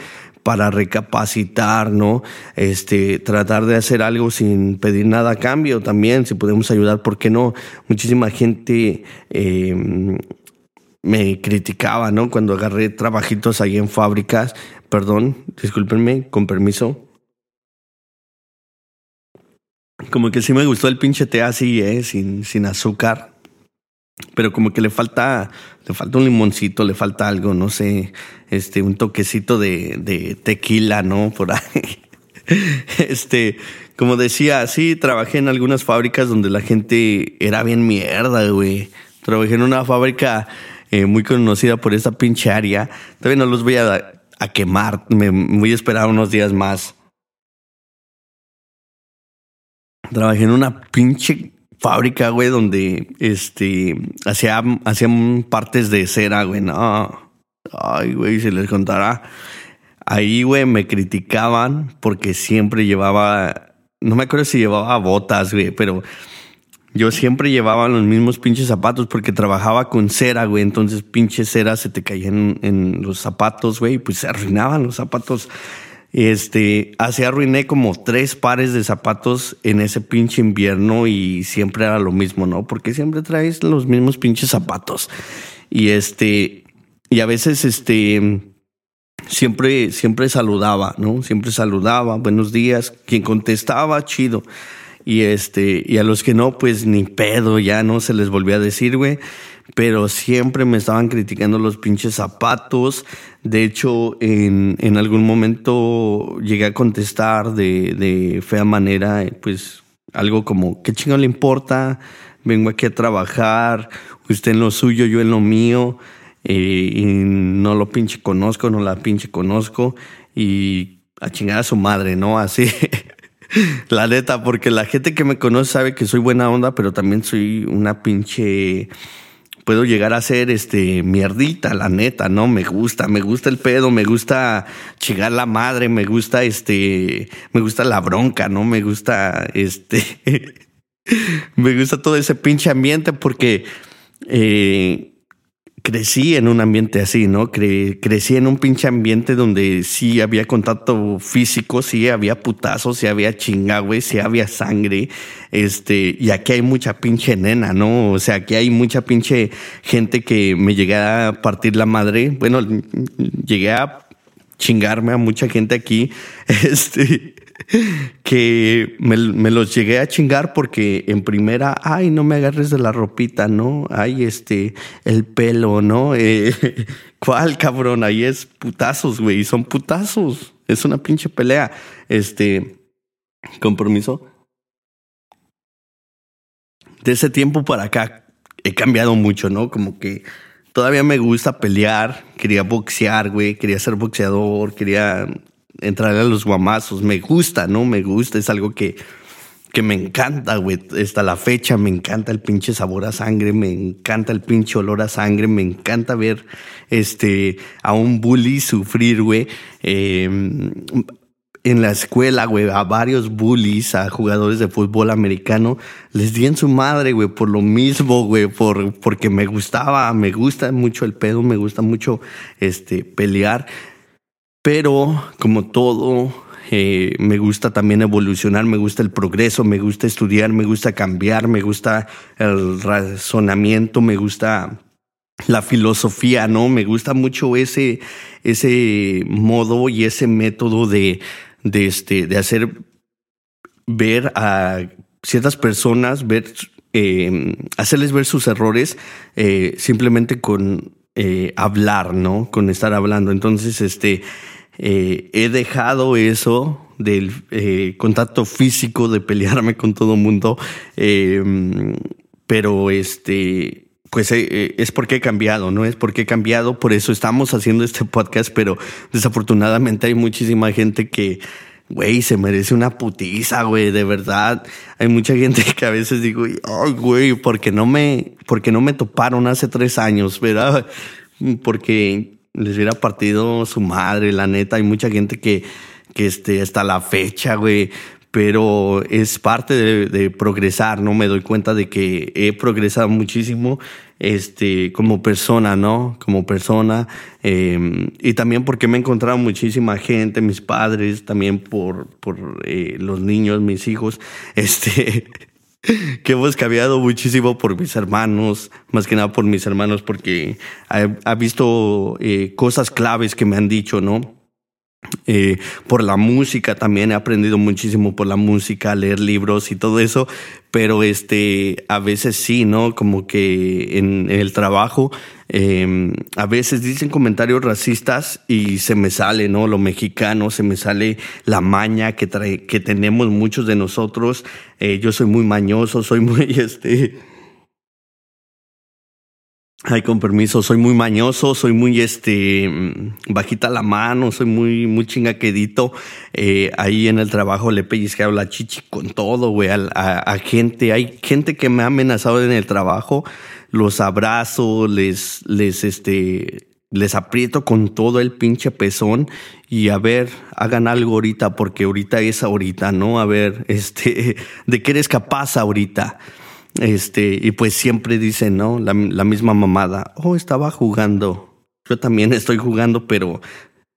para recapacitar, ¿no? Este, tratar de hacer algo sin pedir nada a cambio también, si podemos ayudar, ¿por qué no? Muchísima gente eh, me criticaba, ¿no? Cuando agarré trabajitos ahí en fábricas. Perdón, discúlpenme, con permiso. Como que sí me gustó el pinche té así, ¿eh? Sin, sin azúcar. Pero como que le falta, le falta un limoncito, le falta algo, no sé, este, un toquecito de, de tequila, ¿no? Por ahí. Este, como decía, sí, trabajé en algunas fábricas donde la gente era bien mierda, güey. Trabajé en una fábrica eh, muy conocida por esta pinche área. Todavía no los voy a, a quemar, me voy a esperar unos días más. Trabajé en una pinche fábrica, güey, donde este hacían, hacían partes de cera, güey. No. Ay, güey, se les contará. Ahí, güey, me criticaban porque siempre llevaba. No me acuerdo si llevaba botas, güey, pero yo siempre llevaba los mismos pinches zapatos porque trabajaba con cera, güey. Entonces, pinche cera se te caía en, los zapatos, güey. Pues se arruinaban los zapatos. Este, así arruiné como tres pares de zapatos en ese pinche invierno y siempre era lo mismo, ¿no? Porque siempre traes los mismos pinches zapatos. Y este, y a veces, este, siempre, siempre saludaba, ¿no? Siempre saludaba, buenos días. Quien contestaba, chido. Y este, y a los que no, pues ni pedo, ya no se les volvía a decir, güey. Pero siempre me estaban criticando los pinches zapatos. De hecho, en, en algún momento llegué a contestar de, de fea manera, pues algo como, ¿qué chingo le importa? Vengo aquí a trabajar, usted en lo suyo, yo en lo mío. Eh, y no lo pinche conozco, no la pinche conozco. Y a chingar a su madre, ¿no? Así. La neta, porque la gente que me conoce sabe que soy buena onda, pero también soy una pinche. Puedo llegar a ser este mierdita, la neta, ¿no? Me gusta, me gusta el pedo, me gusta chingar la madre, me gusta este. Me gusta la bronca, ¿no? Me gusta este. me gusta todo ese pinche ambiente porque. Eh, crecí en un ambiente así, ¿no? crecí en un pinche ambiente donde sí había contacto físico, sí había putazos, sí había chingagüe, sí había sangre. Este, y aquí hay mucha pinche nena, ¿no? O sea, aquí hay mucha pinche gente que me llegué a partir la madre. Bueno, llegué a chingarme a mucha gente aquí. Este, que me, los llegué a chingar porque en primera, ay, no me agarres de la ropita, ¿no? Ay, este, el pelo, ¿no? Eh, ¿Cuál, cabrón? Ahí es putazos, güey, son putazos. Es una pinche pelea. Este, compromiso. De ese tiempo para acá he cambiado mucho, ¿no? Como que todavía me gusta pelear, quería boxear, güey, quería ser boxeador, quería entrar a los guamazos. Me gusta, ¿no? Me gusta, es algo que, que me encanta, güey. Hasta la fecha me encanta el pinche sabor a sangre, me encanta el pinche olor a sangre, me encanta ver este, a un bully sufrir, güey. Em, en la escuela, güey, a varios bullies, a jugadores de fútbol americano, les di en su madre, güey, por lo mismo, güey, por, porque me gustaba, me gusta mucho el pedo, me gusta mucho este, pelear. Pero como todo, eh, me gusta también evolucionar, me gusta el progreso, me gusta estudiar, me gusta cambiar, me gusta el razonamiento, me gusta la filosofía, ¿no? Me gusta mucho ese, ese modo y ese método de, de, este, de hacer ver a ciertas personas, ver, eh, hacerles ver sus errores eh, simplemente con eh, hablar, ¿no? Con estar hablando. Entonces, este, he dejado eso del contacto físico, de pelearme con todo el mundo, pero este pues es porque he cambiado, ¿no? Es porque he cambiado, por eso estamos haciendo este podcast, pero desafortunadamente hay muchísima gente que güey, se merece una putiza, güey, de verdad. Hay mucha gente que a veces digo, ay, güey, porque no me, porque no me toparon hace tres años, ¿verdad? Porque les hubiera partido su madre, la neta. Hay mucha gente que, que este, hasta la fecha, güey, pero es parte de, progresar, ¿no? Me doy cuenta de que he progresado muchísimo este, como persona, ¿no? Como persona. Em, y también porque me he encontrado muchísima gente, mis padres, también por, por eh, los niños, mis hijos, este, que hemos cambiado muchísimo por mis hermanos, más que nada por mis hermanos, porque ha, visto eh, cosas claves que me han dicho, ¿no? Eh, por la música también he aprendido muchísimo por la música, leer libros y todo eso, pero este, a veces sí, ¿no? Como que en, el trabajo, em, a veces dicen comentarios racistas y se me sale, ¿no? Lo mexicano, se me sale la maña que, trae, que tenemos muchos de nosotros. Eh, yo soy muy mañoso, soy muy, este, Ay, con permiso, soy muy mañoso, soy muy este bajita la mano, soy muy, muy chingaquedito. Eh, ahí en el trabajo le pellizqueo la chichi con todo, güey, a, a, gente. Hay gente que me ha amenazado en el trabajo, los abrazo, les, les, este, les aprieto con todo el pinche pezón y a ver, hagan algo ahorita, porque ahorita es ahorita, ¿no? A ver, este, de qué eres capaz ahorita. Este, y pues siempre dicen, ¿no? La, misma mamada, oh, estaba jugando. Yo también estoy jugando, pero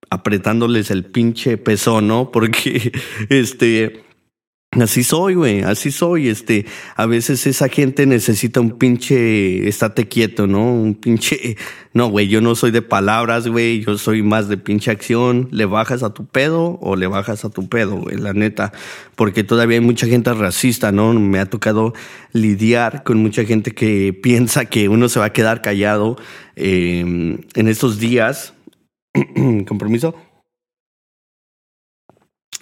apretándoles el pinche peso, ¿no? Porque, este, Así soy, güey, así soy. Este, a veces esa gente necesita un pinche estate quieto, ¿no? Un pinche. No, güey, yo no soy de palabras, güey. Yo soy más de pinche acción. ¿Le bajas a tu pedo o le bajas a tu pedo, güey? La neta. Porque todavía hay mucha gente racista, ¿no? Me ha tocado lidiar con mucha gente que piensa que uno se va a quedar callado eh, en estos días. Compromiso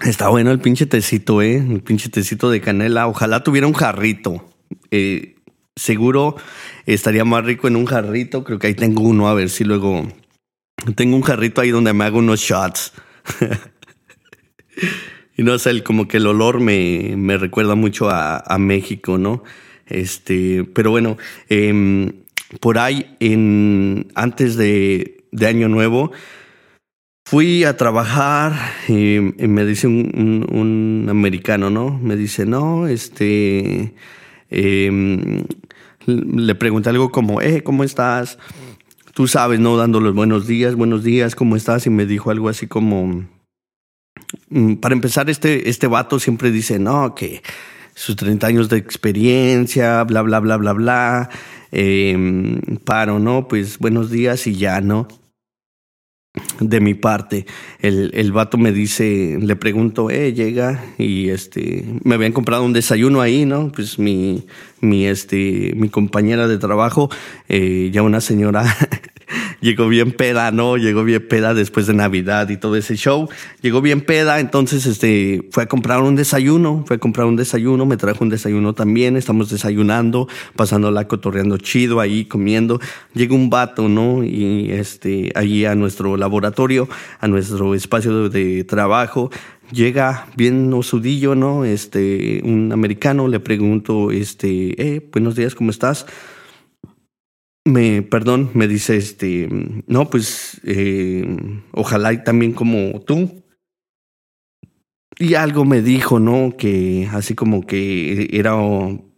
Está bueno el pinche tecito, eh. El pinche tecito de canela. Ojalá tuviera un jarrito. Eh, seguro estaría más rico en un jarrito. Creo que ahí tengo uno. A ver si luego. Tengo un jarrito ahí donde me hago unos shots. y no sé, como que el olor me, me recuerda mucho a, México, ¿no? Este, pero bueno, eh, por ahí en antes de, de Año Nuevo Fui a trabajar y, me dice un, americano, ¿no? Me dice, no, este, em, le pregunté algo como, eh, ¿cómo estás? Tú sabes, ¿no? Dando los buenos días, buenos días, ¿cómo estás? Y me dijo algo así como, mm, para empezar, este, este vato siempre dice, no, que sus 30 años de experiencia, bla, bla, bla, bla, bla. Eh, paro, ¿no? Pues buenos días y ya, ¿no? De mi parte. El, el vato me dice, le pregunto, eh, llega y este, me habían comprado un desayuno ahí, ¿no? Pues mi, mi, este, mi compañera de trabajo, eh, ya una señora llegó bien peda, ¿no? Llegó bien peda después de Navidad y todo ese show. Llegó bien peda, entonces este, fue a comprar un desayuno, fue a comprar un desayuno, me trajo un desayuno también, estamos desayunando, pasándola cotorreando chido ahí, comiendo. Llega un vato, ¿no? Y este, allí a nuestro laboratorio, a nuestro espacio de trabajo, llega bien osudillo, ¿no? Este, un americano, le pregunto, este, eh, buenos días, ¿cómo estás? Me, perdón, me dice, este, no, pues, eh, ojalá también como tú. Y algo me dijo, ¿no? Que así como que era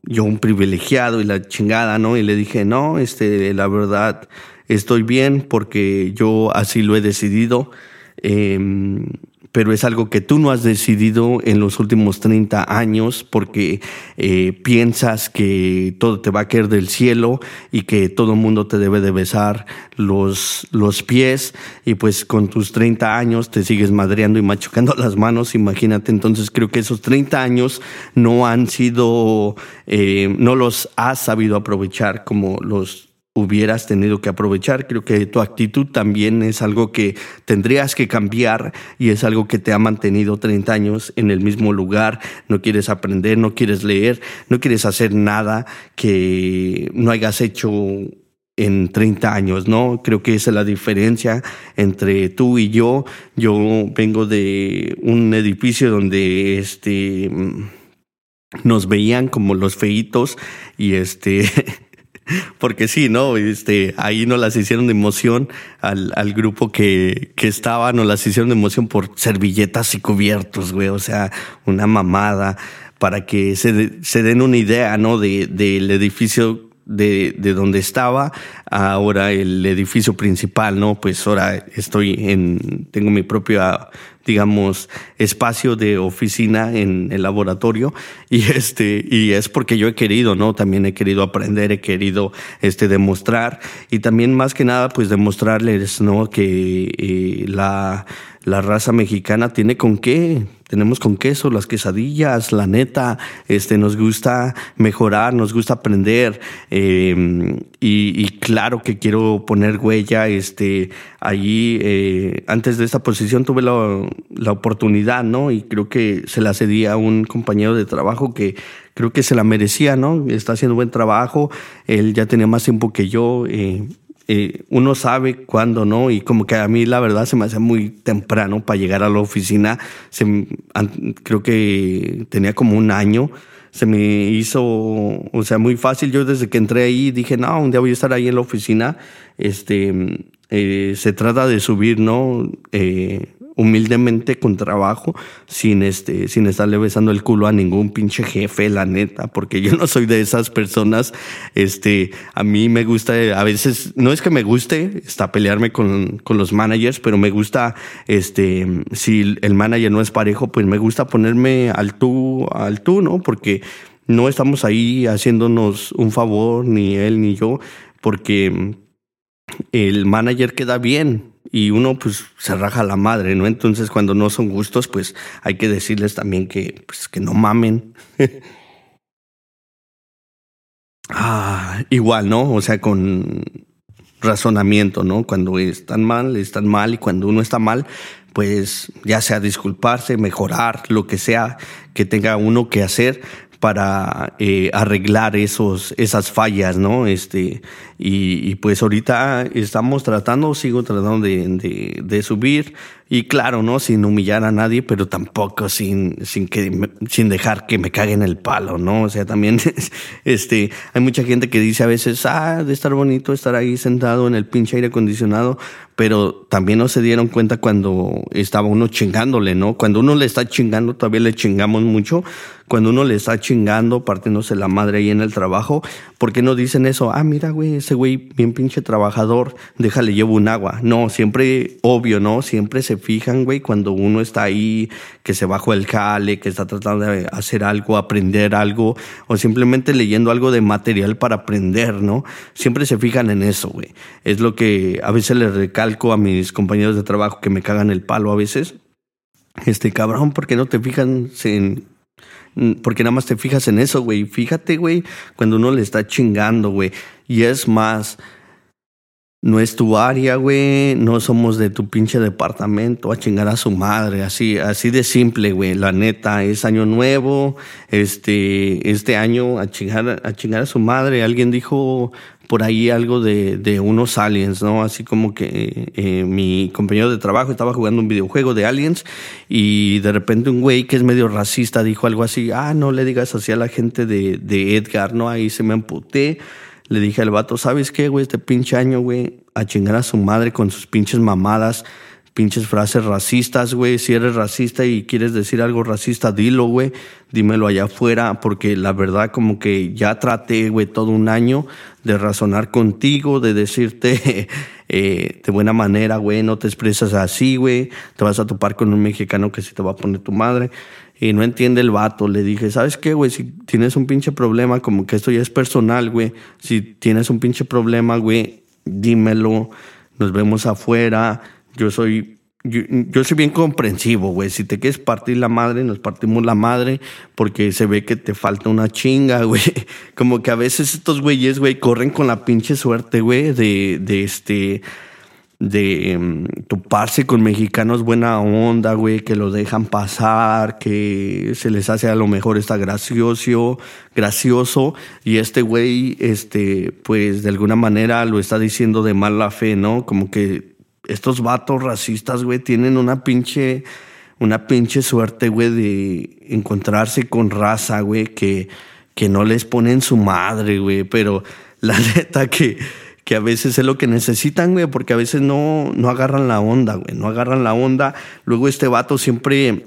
yo un privilegiado y la chingada, ¿no? Y le dije, no, este, la verdad, estoy bien porque yo así lo he decidido. Em, pero es algo que tú no has decidido en los últimos 30 años porque eh, piensas que todo te va a caer del cielo y que todo el mundo te debe de besar los, los pies y pues con tus 30 años te sigues madreando y machucando las manos, imagínate, entonces creo que esos 30 años no han sido, eh, no los has sabido aprovechar como los hubieras tenido que aprovechar. Creo que tu actitud también es algo que tendrías que cambiar y es algo que te ha mantenido 30 años en el mismo lugar. No quieres aprender, no quieres leer, no quieres hacer nada que no hayas hecho en 30 años, ¿no? Creo que esa es la diferencia entre tú y yo. Yo vengo de un edificio donde este nos veían como los feitos y este Porque sí, ¿no? Este, ahí no las hicieron de emoción al, al grupo que, que estaba, no las hicieron de emoción por servilletas y cubiertos, güey. O sea, una mamada para que se, se den una idea, ¿no? De, del edificio de, de donde estaba, ahora el edificio principal, ¿no? Pues ahora estoy en, tengo mi propia, digamos, espacio de oficina en el laboratorio y este, y es porque yo he querido, ¿no? También he querido aprender, he querido, este, demostrar y también más que nada, pues demostrarles, ¿no? Que eh, la, la raza mexicana tiene con qué, tenemos con queso, las quesadillas, la neta, este, nos gusta mejorar, nos gusta aprender, em, y, claro que quiero poner huella, este, allí, eh, antes de esta posición tuve la, la, oportunidad, ¿no? Y creo que se la cedí a un compañero de trabajo que creo que se la merecía, ¿no? Está haciendo buen trabajo, él ya tenía más tiempo que yo, eh, eh, uno sabe cuándo no, y como que a mí la verdad se me hace muy temprano para llegar a la oficina. creo que tenía como un año. Se me hizo, o sea, muy fácil. Yo desde que entré ahí dije, no, un día voy a estar ahí en la oficina. Este, eh, se trata de subir, ¿no? Eh, humildemente con trabajo, sin este, sin estarle besando el culo a ningún pinche jefe, la neta, porque yo no soy de esas personas, este, a mí me gusta, a veces, no es que me guste, está pelearme con, con los managers, pero me gusta, este, si el manager no es parejo, pues me gusta ponerme al tú, al tú, ¿no? Porque no estamos ahí haciéndonos un favor, ni él ni yo, porque el manager queda bien, y uno pues se raja la madre, ¿no? Entonces cuando no son gustos, pues hay que decirles también que, pues, que no mamen. ah, igual, ¿no? O sea, con razonamiento, ¿no? Cuando están mal, están mal y cuando uno está mal, pues ya sea disculparse, mejorar, lo que sea que tenga uno que hacer, para eh, arreglar esos, esas fallas, ¿no? Este, y, y, pues ahorita estamos tratando, sigo tratando de, de, de, subir, y claro, ¿no? Sin humillar a nadie, pero tampoco sin, sin que, sin dejar que me caguen el palo, ¿no? O sea, también, este, hay mucha gente que dice a veces, ah, de estar bonito estar ahí sentado en el pinche aire acondicionado, pero también no se dieron cuenta cuando estaba uno chingándole, ¿no? Cuando uno le está chingando, todavía le chingamos mucho. Cuando uno le está chingando, partiéndose la madre ahí en el trabajo, ¿por qué no dicen eso? Ah, mira, güey, ese güey bien pinche trabajador, déjale llevo un agua. No, siempre, obvio, ¿no? Siempre se fijan, güey, cuando uno está ahí, que se bajó el cale, que está tratando de hacer algo, aprender algo, o simplemente leyendo algo de material para aprender, ¿no? Siempre se fijan en eso, güey. Es lo que a veces les recalco a mis compañeros de trabajo que me cagan el palo a veces. Este cabrón, ¿por qué no te fijas en porque nada más te fijas en eso, güey. Fíjate, güey, cuando uno le está chingando, güey. Y es más, no es tu área, güey. No somos de tu pinche departamento a chingar a su madre. Así, así de simple, güey. La neta, es año nuevo. Este, este año a chingar, a chingar a su madre. Alguien dijo por ahí algo de, de unos aliens, ¿no? Así como que eh, mi compañero de trabajo estaba jugando un videojuego de aliens y de repente un güey que es medio racista dijo algo así, ah, no le digas así a la gente de, de Edgar, ¿no? Ahí se me amputé. Le dije al vato, ¿sabes qué, güey? Este pinche año, güey, a chingar a su madre con sus pinches mamadas pinches frases racistas, güey. Si eres racista y quieres decir algo racista, dilo, güey. Dímelo allá afuera, porque la verdad como que ya traté, güey, todo un año de razonar contigo, de decirte eh, de buena manera, güey, no te expresas así, güey. Te vas a topar con un mexicano que sí te va a poner tu madre. Y no entiende el vato. Le dije, ¿sabes qué, güey? Si tienes un pinche problema, como que esto ya es personal, güey. Si tienes un pinche problema, güey, dímelo. Nos vemos afuera yo soy yo, soy bien comprensivo, güey. Si te quieres partir la madre, nos partimos la madre porque se ve que te falta una chinga, güey. Como que a veces estos güeyes, güey, corren con la pinche suerte, güey, de, de este, de um, toparse con mexicanos buena onda, güey, que lo dejan pasar, que se les hace a lo mejor está gracioso, gracioso, y este güey, este, pues de alguna manera lo está diciendo de mala fe, ¿no? Como que estos vatos racistas, güey, tienen una pinche, una pinche suerte, güey, de encontrarse con raza, güey, que, que no les ponen su madre, güey, pero la neta que, que a veces es lo que necesitan, güey, porque a veces no, no agarran la onda, güey, no agarran la onda. Luego este vato siempre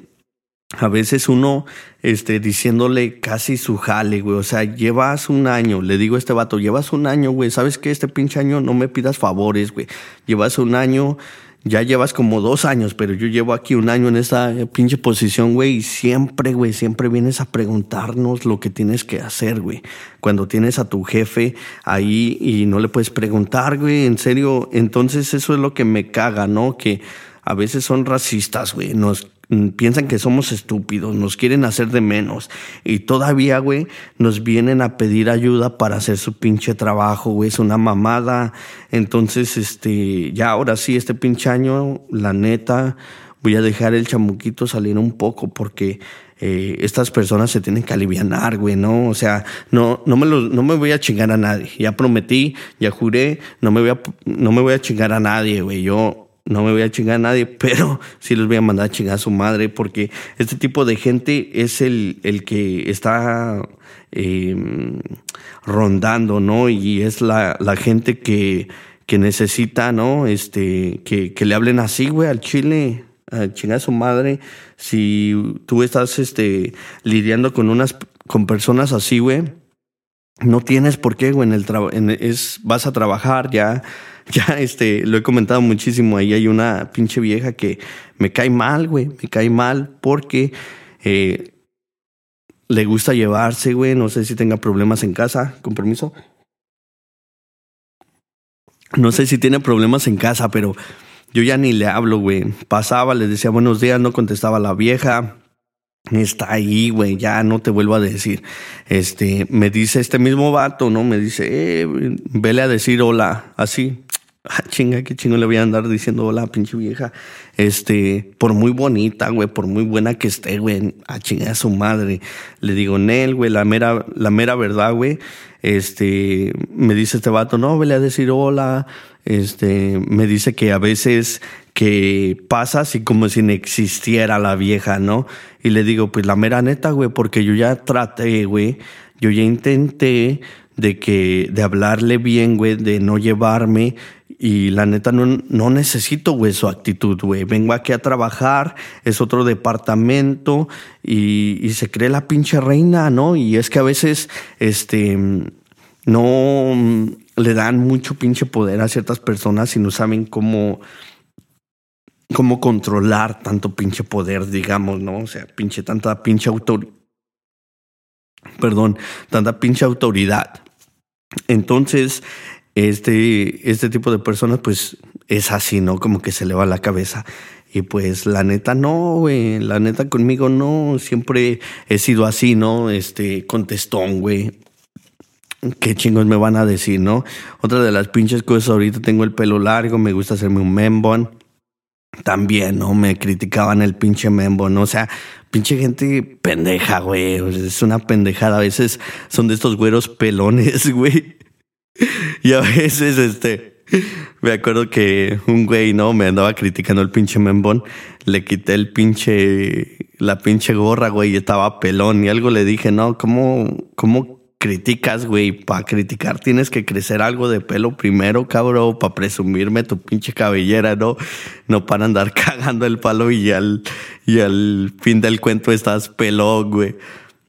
a veces uno, este, diciéndole casi su jale, güey. O sea, llevas un año, le digo a este vato, llevas un año, güey. ¿Sabes qué? Este pinche año no me pidas favores, güey. Llevas un año, ya llevas como dos años, pero yo llevo aquí un año en esta pinche posición, güey. Y siempre, güey, siempre vienes a preguntarnos lo que tienes que hacer, güey. Cuando tienes a tu jefe ahí y no le puedes preguntar, güey, en serio. Entonces eso es lo que me caga, ¿no? Que a veces son racistas, güey. Nos piensan que somos estúpidos, nos quieren hacer de menos y todavía, güey, nos vienen a pedir ayuda para hacer su pinche trabajo, güey, es una mamada. Entonces, este, ya ahora sí, este pinche año, la neta, voy a dejar el chamuquito salir un poco porque eh, estas personas se tienen que alivianar, güey, ¿no? O sea, no, no, me no me voy a chingar a nadie. Ya prometí, ya juré, no me voy a, no me voy a chingar a nadie, güey. Yo no me voy a chingar a nadie, pero sí les voy a mandar a chingar a su madre, porque este tipo de gente es el, el que está em, rondando, ¿no? Y es la, la gente que, que necesita, ¿no? Este, que, que le hablen así, güey, al chile, a chingar a su madre. Si tú estás, este, lidiando con unas, con personas así, güey, no tienes por qué, güey, en el es, vas a trabajar ya, ya este, lo he comentado muchísimo, ahí hay una pinche vieja que me cae mal, güey, me cae mal porque eh, le gusta llevarse, güey, no sé si tenga problemas en casa, con permiso. No sé si tiene problemas en casa, pero yo ya ni le hablo, güey. Pasaba, le decía buenos días, no contestaba la vieja. Está ahí, güey, ya no te vuelvo a decir. Este, me dice este mismo vato, ¿no? Me dice, eh, vele a decir hola, así. Ah, chinga, qué chingo le voy a andar diciendo hola, pinche vieja. Este, por muy bonita, güey, por muy buena que esté, güey, a chinga a su madre. Le digo, Nel, güey, la mera, la mera verdad, güey. Este, me dice este vato, no, vele a decir hola. Este, me dice que a veces que pasa así como si no existiera la vieja, ¿no? Y le digo, pues la mera neta, güey, porque yo ya traté, güey, yo ya intenté de que, de hablarle bien, güey, de no llevarme y la neta no, no necesito, güey, su actitud, güey. Vengo aquí a trabajar, es otro departamento y, y, se cree la pinche reina, ¿no? Y es que a veces, este, no le dan mucho pinche poder a ciertas personas y no saben cómo, cómo controlar tanto pinche poder, digamos, ¿no? O sea, pinche, tanta pinche autoridad. Perdón, tanta pinche autoridad. Entonces, este, este tipo de personas, pues es así, ¿no? Como que se le va la cabeza. Y pues la neta no, güey, la neta conmigo no, siempre he sido así, ¿no? Este, contestón, güey. ¿Qué chingos me van a decir, no? Otra de las pinches cosas, ahorita tengo el pelo largo, me gusta hacerme un membon. También, ¿no? Me criticaban el pinche membon, ¿no? O sea, pinche gente pendeja, güey. Es una pendejada. A veces son de estos güeros pelones, güey. Y a veces, este, me acuerdo que un güey, ¿no? Me andaba criticando el pinche membón. Le quité el pinche, la pinche gorra, güey, y estaba pelón. Y algo le dije, no, ¿cómo, cómo criticas, güey. Para criticar tienes que crecer algo de pelo primero, cabrón, para presumirme tu pinche cabellera, ¿no? No para andar cagando el palo y al, y al fin del cuento estás pelón, güey.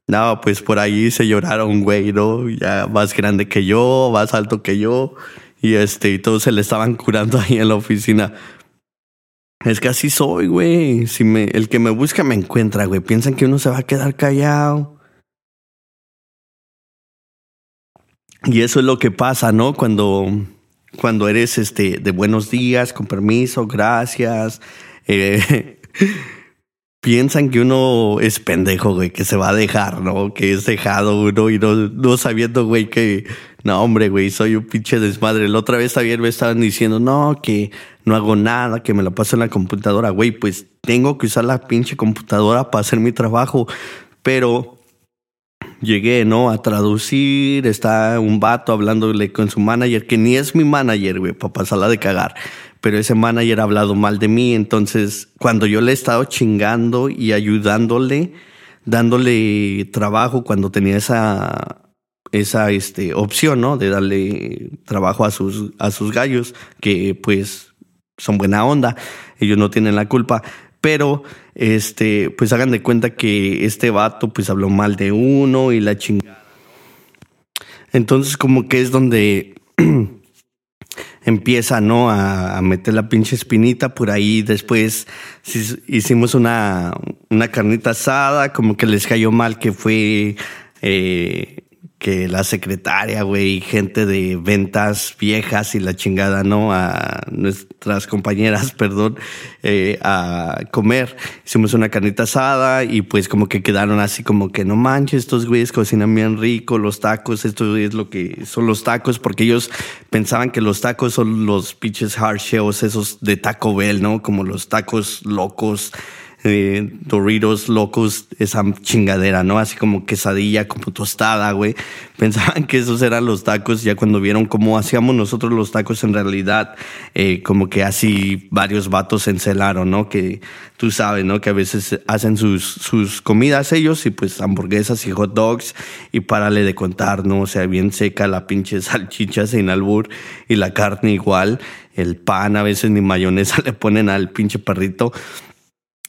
No, pues por ahí se lloraron, güey, ¿no? Ya más grande que yo, más alto que yo. Y este, y todos se le estaban curando ahí en la oficina. Es que así soy, güey. Si me, el que me busca me encuentra, güey. Piensan que uno se va a quedar callado. Y eso es lo que pasa, ¿no? Cuando, cuando eres este, de buenos días, con permiso, gracias. Eh, piensan que uno es pendejo, güey, que se va a dejar, ¿no? Que es dejado uno y no, no sabiendo, güey, que no, hombre, güey, soy un pinche desmadre. La otra vez también me estaban diciendo, no, que no hago nada, que me la paso en la computadora, güey. Pues tengo que usar la pinche computadora para hacer mi trabajo. Pero llegué, ¿no? A traducir, está un vato hablándole con su manager, que ni es mi manager, güey, para pasarla de cagar. Pero ese manager ha hablado mal de mí, entonces cuando yo le he estado chingando y ayudándole, dándole trabajo cuando tenía esa esa este, opción, ¿no? De darle trabajo a sus, a sus gallos, que pues son buena onda, ellos no tienen la culpa, pero este, pues hagan de cuenta que este vato pues habló mal de uno y la chingada. Entonces como que es donde empieza, ¿no? A, meter la pinche espinita por ahí. Después hicimos una, una carnita asada, como que les cayó mal que fue eh, que la secretaria, güey, gente de ventas viejas y la chingada, ¿no? A nuestras compañeras, perdón, eh, a comer. Hicimos una carnita asada y pues como que quedaron así como que no manches, estos güeyes cocinan bien rico, los tacos, esto es lo que son los tacos, porque ellos pensaban que los tacos son los pinches hard shells, esos de Taco Bell, ¿no? Como los tacos locos eh, Doritos locos, esa chingadera, ¿no? Así como quesadilla, como tostada, güey. Pensaban que esos eran los tacos, ya cuando vieron cómo hacíamos nosotros los tacos en realidad, eh, como que así varios vatos encelaron, ¿no? Que tú sabes, ¿no? Que a veces hacen sus, sus comidas ellos y pues hamburguesas y hot dogs y párale de contar, ¿no? O sea, bien seca la pinche salchicha sin albur y la carne igual, el pan a veces ni mayonesa le ponen al pinche perrito.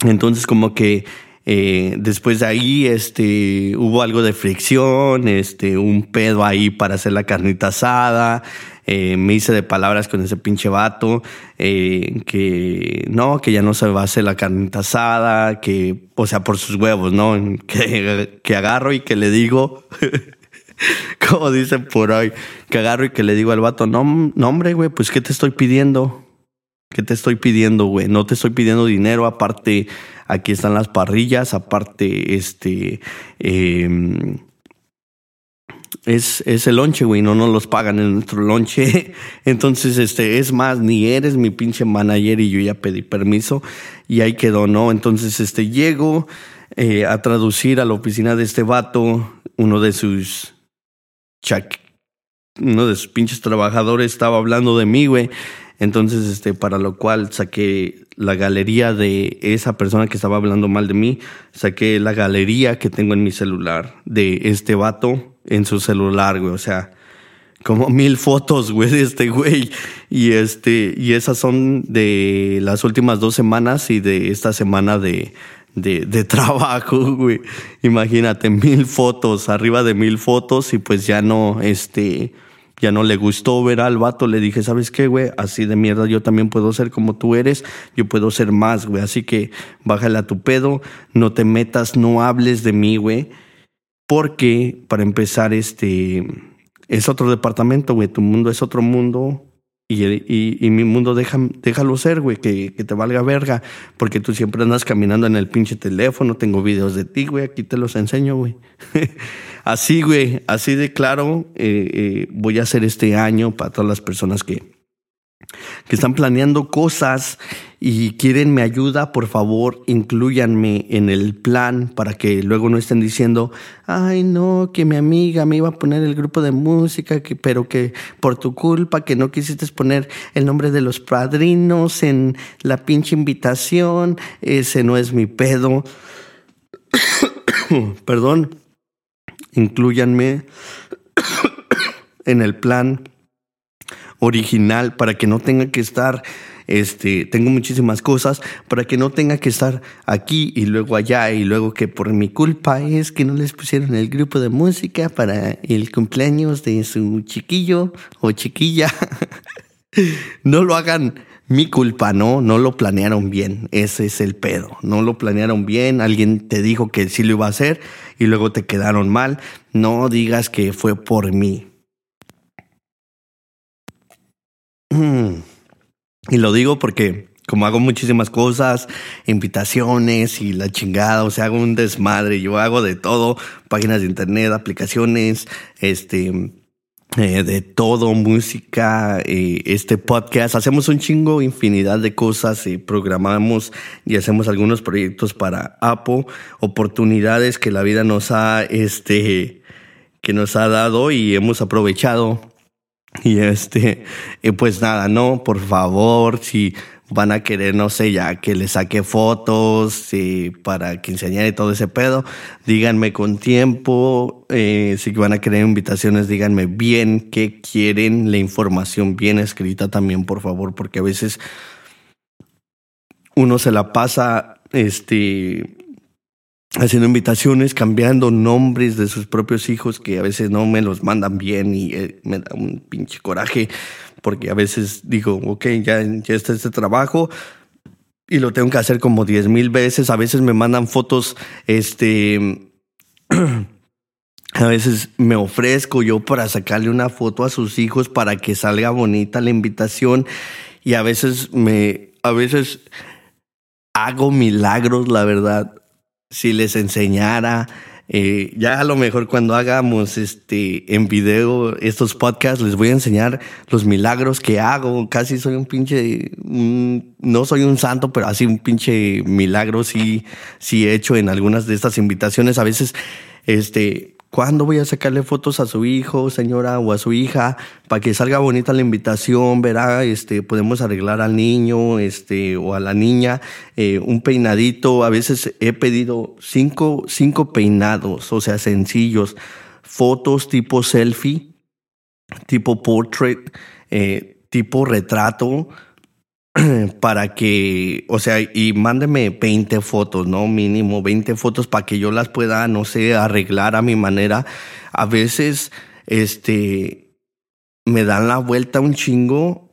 Entonces como que eh, después de ahí este, hubo algo de fricción, este, un pedo ahí para hacer la carnita asada. Eh, me hice de palabras con ese pinche vato, eh, que no, que ya no se va a hacer la carnita asada, que, o sea, por sus huevos, ¿no? Que, que agarro y que le digo, como dicen por ahí, que agarro y que le digo al vato, no, no hombre, güey, pues ¿qué te estoy pidiendo? ¿Qué te estoy pidiendo, güey? No te estoy pidiendo dinero, aparte aquí están las parrillas, aparte este... Em, es, es, el lonche, güey, no nos los pagan en nuestro lonche. Entonces, este, es más, ni eres mi pinche manager y yo ya pedí permiso y ahí quedó, ¿no? Entonces, este, llego eh, a traducir a la oficina de este vato, uno de sus uno de sus pinches trabajadores estaba hablando de mí, güey. Entonces, este, para lo cual saqué la galería de esa persona que estaba hablando mal de mí, saqué la galería que tengo en mi celular de este vato en su celular, güey. O sea, como mil fotos, güey, de este güey. Y este, y esas son de las últimas dos semanas y de esta semana de, de, de trabajo, güey. Imagínate, mil fotos, arriba de mil fotos y pues ya no, este, ya no le gustó ver al vato, le dije, ¿sabes qué, güey? Así de mierda yo también puedo ser como tú eres, yo puedo ser más, güey. Así que bájale a tu pedo, no te metas, no hables de mí, güey. Porque, para empezar, este, es otro departamento, güey. Tu mundo es otro mundo y, y, mi mundo deja, déjalo ser, güey, que, que, te valga verga, porque tú siempre andas caminando en el pinche teléfono, tengo videos de ti, güey, aquí te los enseño, güey. así, güey, así de claro, eh, eh, voy a hacer este año para todas las personas que, que están planeando cosas y quieren mi ayuda, por favor, incluyanme en el plan para que luego no estén diciendo, ay no, que mi amiga me iba a poner el grupo de música, que, pero que por tu culpa que no quisiste poner el nombre de los padrinos en la pinche invitación, ese no es mi pedo. Perdón, incluyanme. en el plan original para que no tenga que estar este, tengo muchísimas cosas para que no tenga que estar aquí y luego allá y luego que por mi culpa es que no les pusieron el grupo de música para el cumpleaños de su chiquillo o chiquilla. no lo hagan mi culpa, no, no lo planearon bien, ese es el pedo, no lo planearon bien, alguien te dijo que sí lo iba a hacer y luego te quedaron mal, no digas que fue por mí. Y lo digo porque como hago muchísimas cosas, invitaciones y la chingada, o sea, hago un desmadre, yo hago de todo, páginas de internet, aplicaciones, este, eh, de todo, música, eh, este podcast, hacemos un chingo, infinidad de cosas, y programamos y hacemos algunos proyectos para Apple, oportunidades que la vida nos ha, este, que nos ha dado y hemos aprovechado y este, pues nada, no, por favor, si van a querer, no sé, ya que les saque fotos y para que enseñe todo ese pedo, díganme con tiempo. Eh, si van a querer invitaciones, díganme bien qué quieren, la información bien escrita también, por favor, porque a veces uno se la pasa, este, haciendo invitaciones, cambiando nombres de sus propios hijos que a veces no me los mandan bien y eh, me da un pinche coraje porque a veces digo, ok, ya, ya está este trabajo y lo tengo que hacer como diez mil veces. A veces me mandan fotos, este, a veces me ofrezco yo para sacarle una foto a sus hijos para que salga bonita la invitación y a veces me, a veces hago milagros, la verdad si les enseñara, eh, ya a lo mejor cuando hagamos este en video estos podcasts les voy a enseñar los milagros que hago. Casi soy un pinche, no soy un santo, pero así un pinche milagro sí, sí he hecho en algunas de estas invitaciones. A veces, este, ¿Cuándo voy a sacarle fotos a su hijo, señora, o a su hija, para que salga bonita la invitación? Verá, este, podemos arreglar al niño, este, o a la niña, eh, un peinadito. A veces he pedido cinco, cinco peinados, o sea, sencillos, fotos tipo selfie, tipo portrait, eh, tipo retrato, para que, o sea, y mándeme 20 fotos, ¿no? Mínimo 20 fotos para que yo las pueda, no sé, arreglar a mi manera. A veces, este, me dan la vuelta un chingo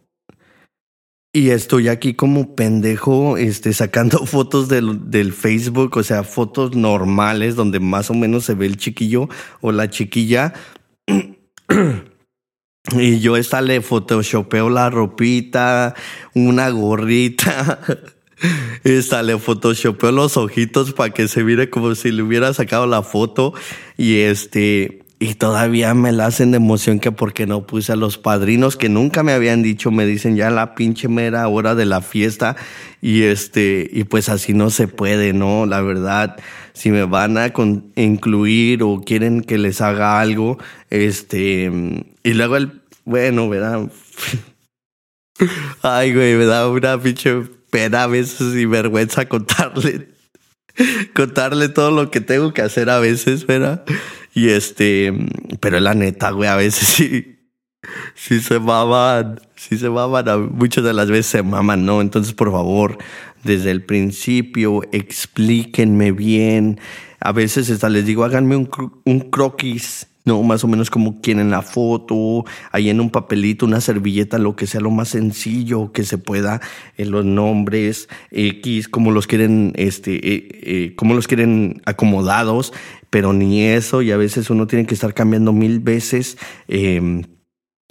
y estoy aquí como pendejo, este, sacando fotos del, del Facebook, o sea, fotos normales donde más o menos se ve el chiquillo o la chiquilla. Y yo esta le photoshopeo la ropita, una gorrita. Esta le photoshopeo los ojitos para que se mire como si le hubiera sacado la foto. Y este, y todavía me la hacen de emoción que porque no puse a los padrinos que nunca me habían dicho, me dicen ya la pinche mera hora de la fiesta. Y este, y pues así no se puede, ¿no? La verdad, si me van a incluir o quieren que les haga algo, este, y luego el, bueno, ¿verdad? Ay, güey, me da una pinche pena a veces y vergüenza contarle, contarle todo lo que tengo que hacer a veces, ¿verdad? Y este, pero la neta, güey, a veces sí, sí se maman, sí se maman, muchas de las veces se maman, ¿no? Entonces, por favor, desde el principio, explíquenme bien. A veces hasta les digo, háganme un, un croquis no, más o menos como quieren la foto, ahí en un papelito, una servilleta, lo que sea lo más sencillo que se pueda, en los nombres, X, como los quieren, este, eh, eh, como los quieren acomodados, pero ni eso, y a veces uno tiene que estar cambiando mil veces.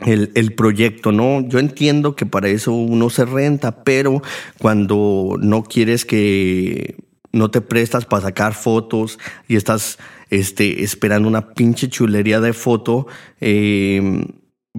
Em, el, el, proyecto, ¿no? Yo entiendo que para eso uno se renta, pero cuando no quieres que no te prestas para sacar fotos y estás este, esperando una pinche chulería de foto, eh,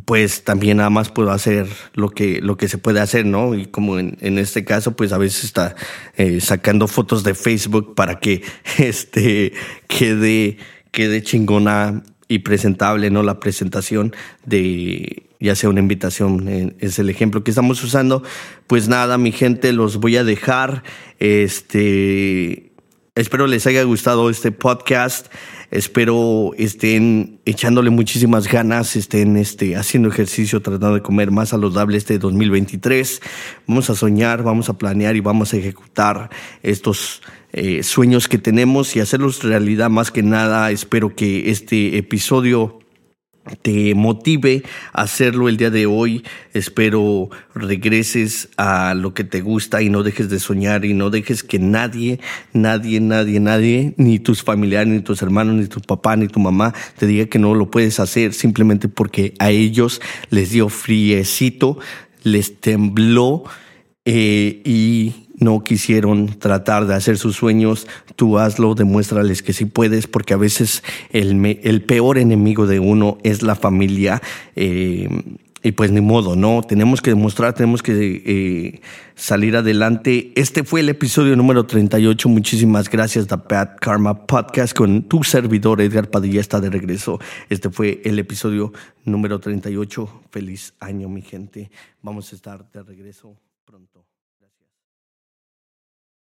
pues también nada más puedo hacer lo que, lo que se puede hacer, ¿no? Y como en, en este caso, pues a veces está eh, sacando fotos de Facebook para que este quede, quede chingona y presentable, ¿no? La presentación de ya sea una invitación, eh, es el ejemplo que estamos usando. Pues nada, mi gente, los voy a dejar. Este Espero les haya gustado este podcast. Espero estén echándole muchísimas ganas, estén este, haciendo ejercicio, tratando de comer más saludable este 2023. Vamos a soñar, vamos a planear y vamos a ejecutar estos eh, sueños que tenemos y hacerlos realidad más que nada. Espero que este episodio te motive a hacerlo el día de hoy. Espero regreses a lo que te gusta y no dejes de soñar y no dejes que nadie, nadie, nadie, nadie, ni tus familiares, ni tus hermanos, ni tu papá, ni tu mamá te diga que no lo puedes hacer simplemente porque a ellos les dio friecito, les tembló eh, y no quisieron tratar de hacer sus sueños, tú hazlo, demuéstrales que sí puedes, porque a veces el, el peor enemigo de uno es la familia. Eh, y pues ni modo, ¿no? Tenemos que demostrar, tenemos que eh, salir adelante. Este fue el episodio número 38. Muchísimas gracias, The Bad Karma Podcast, con tu servidor Edgar Padilla está de regreso. Este fue el episodio número 38. Feliz año, mi gente. Vamos a estar de regreso.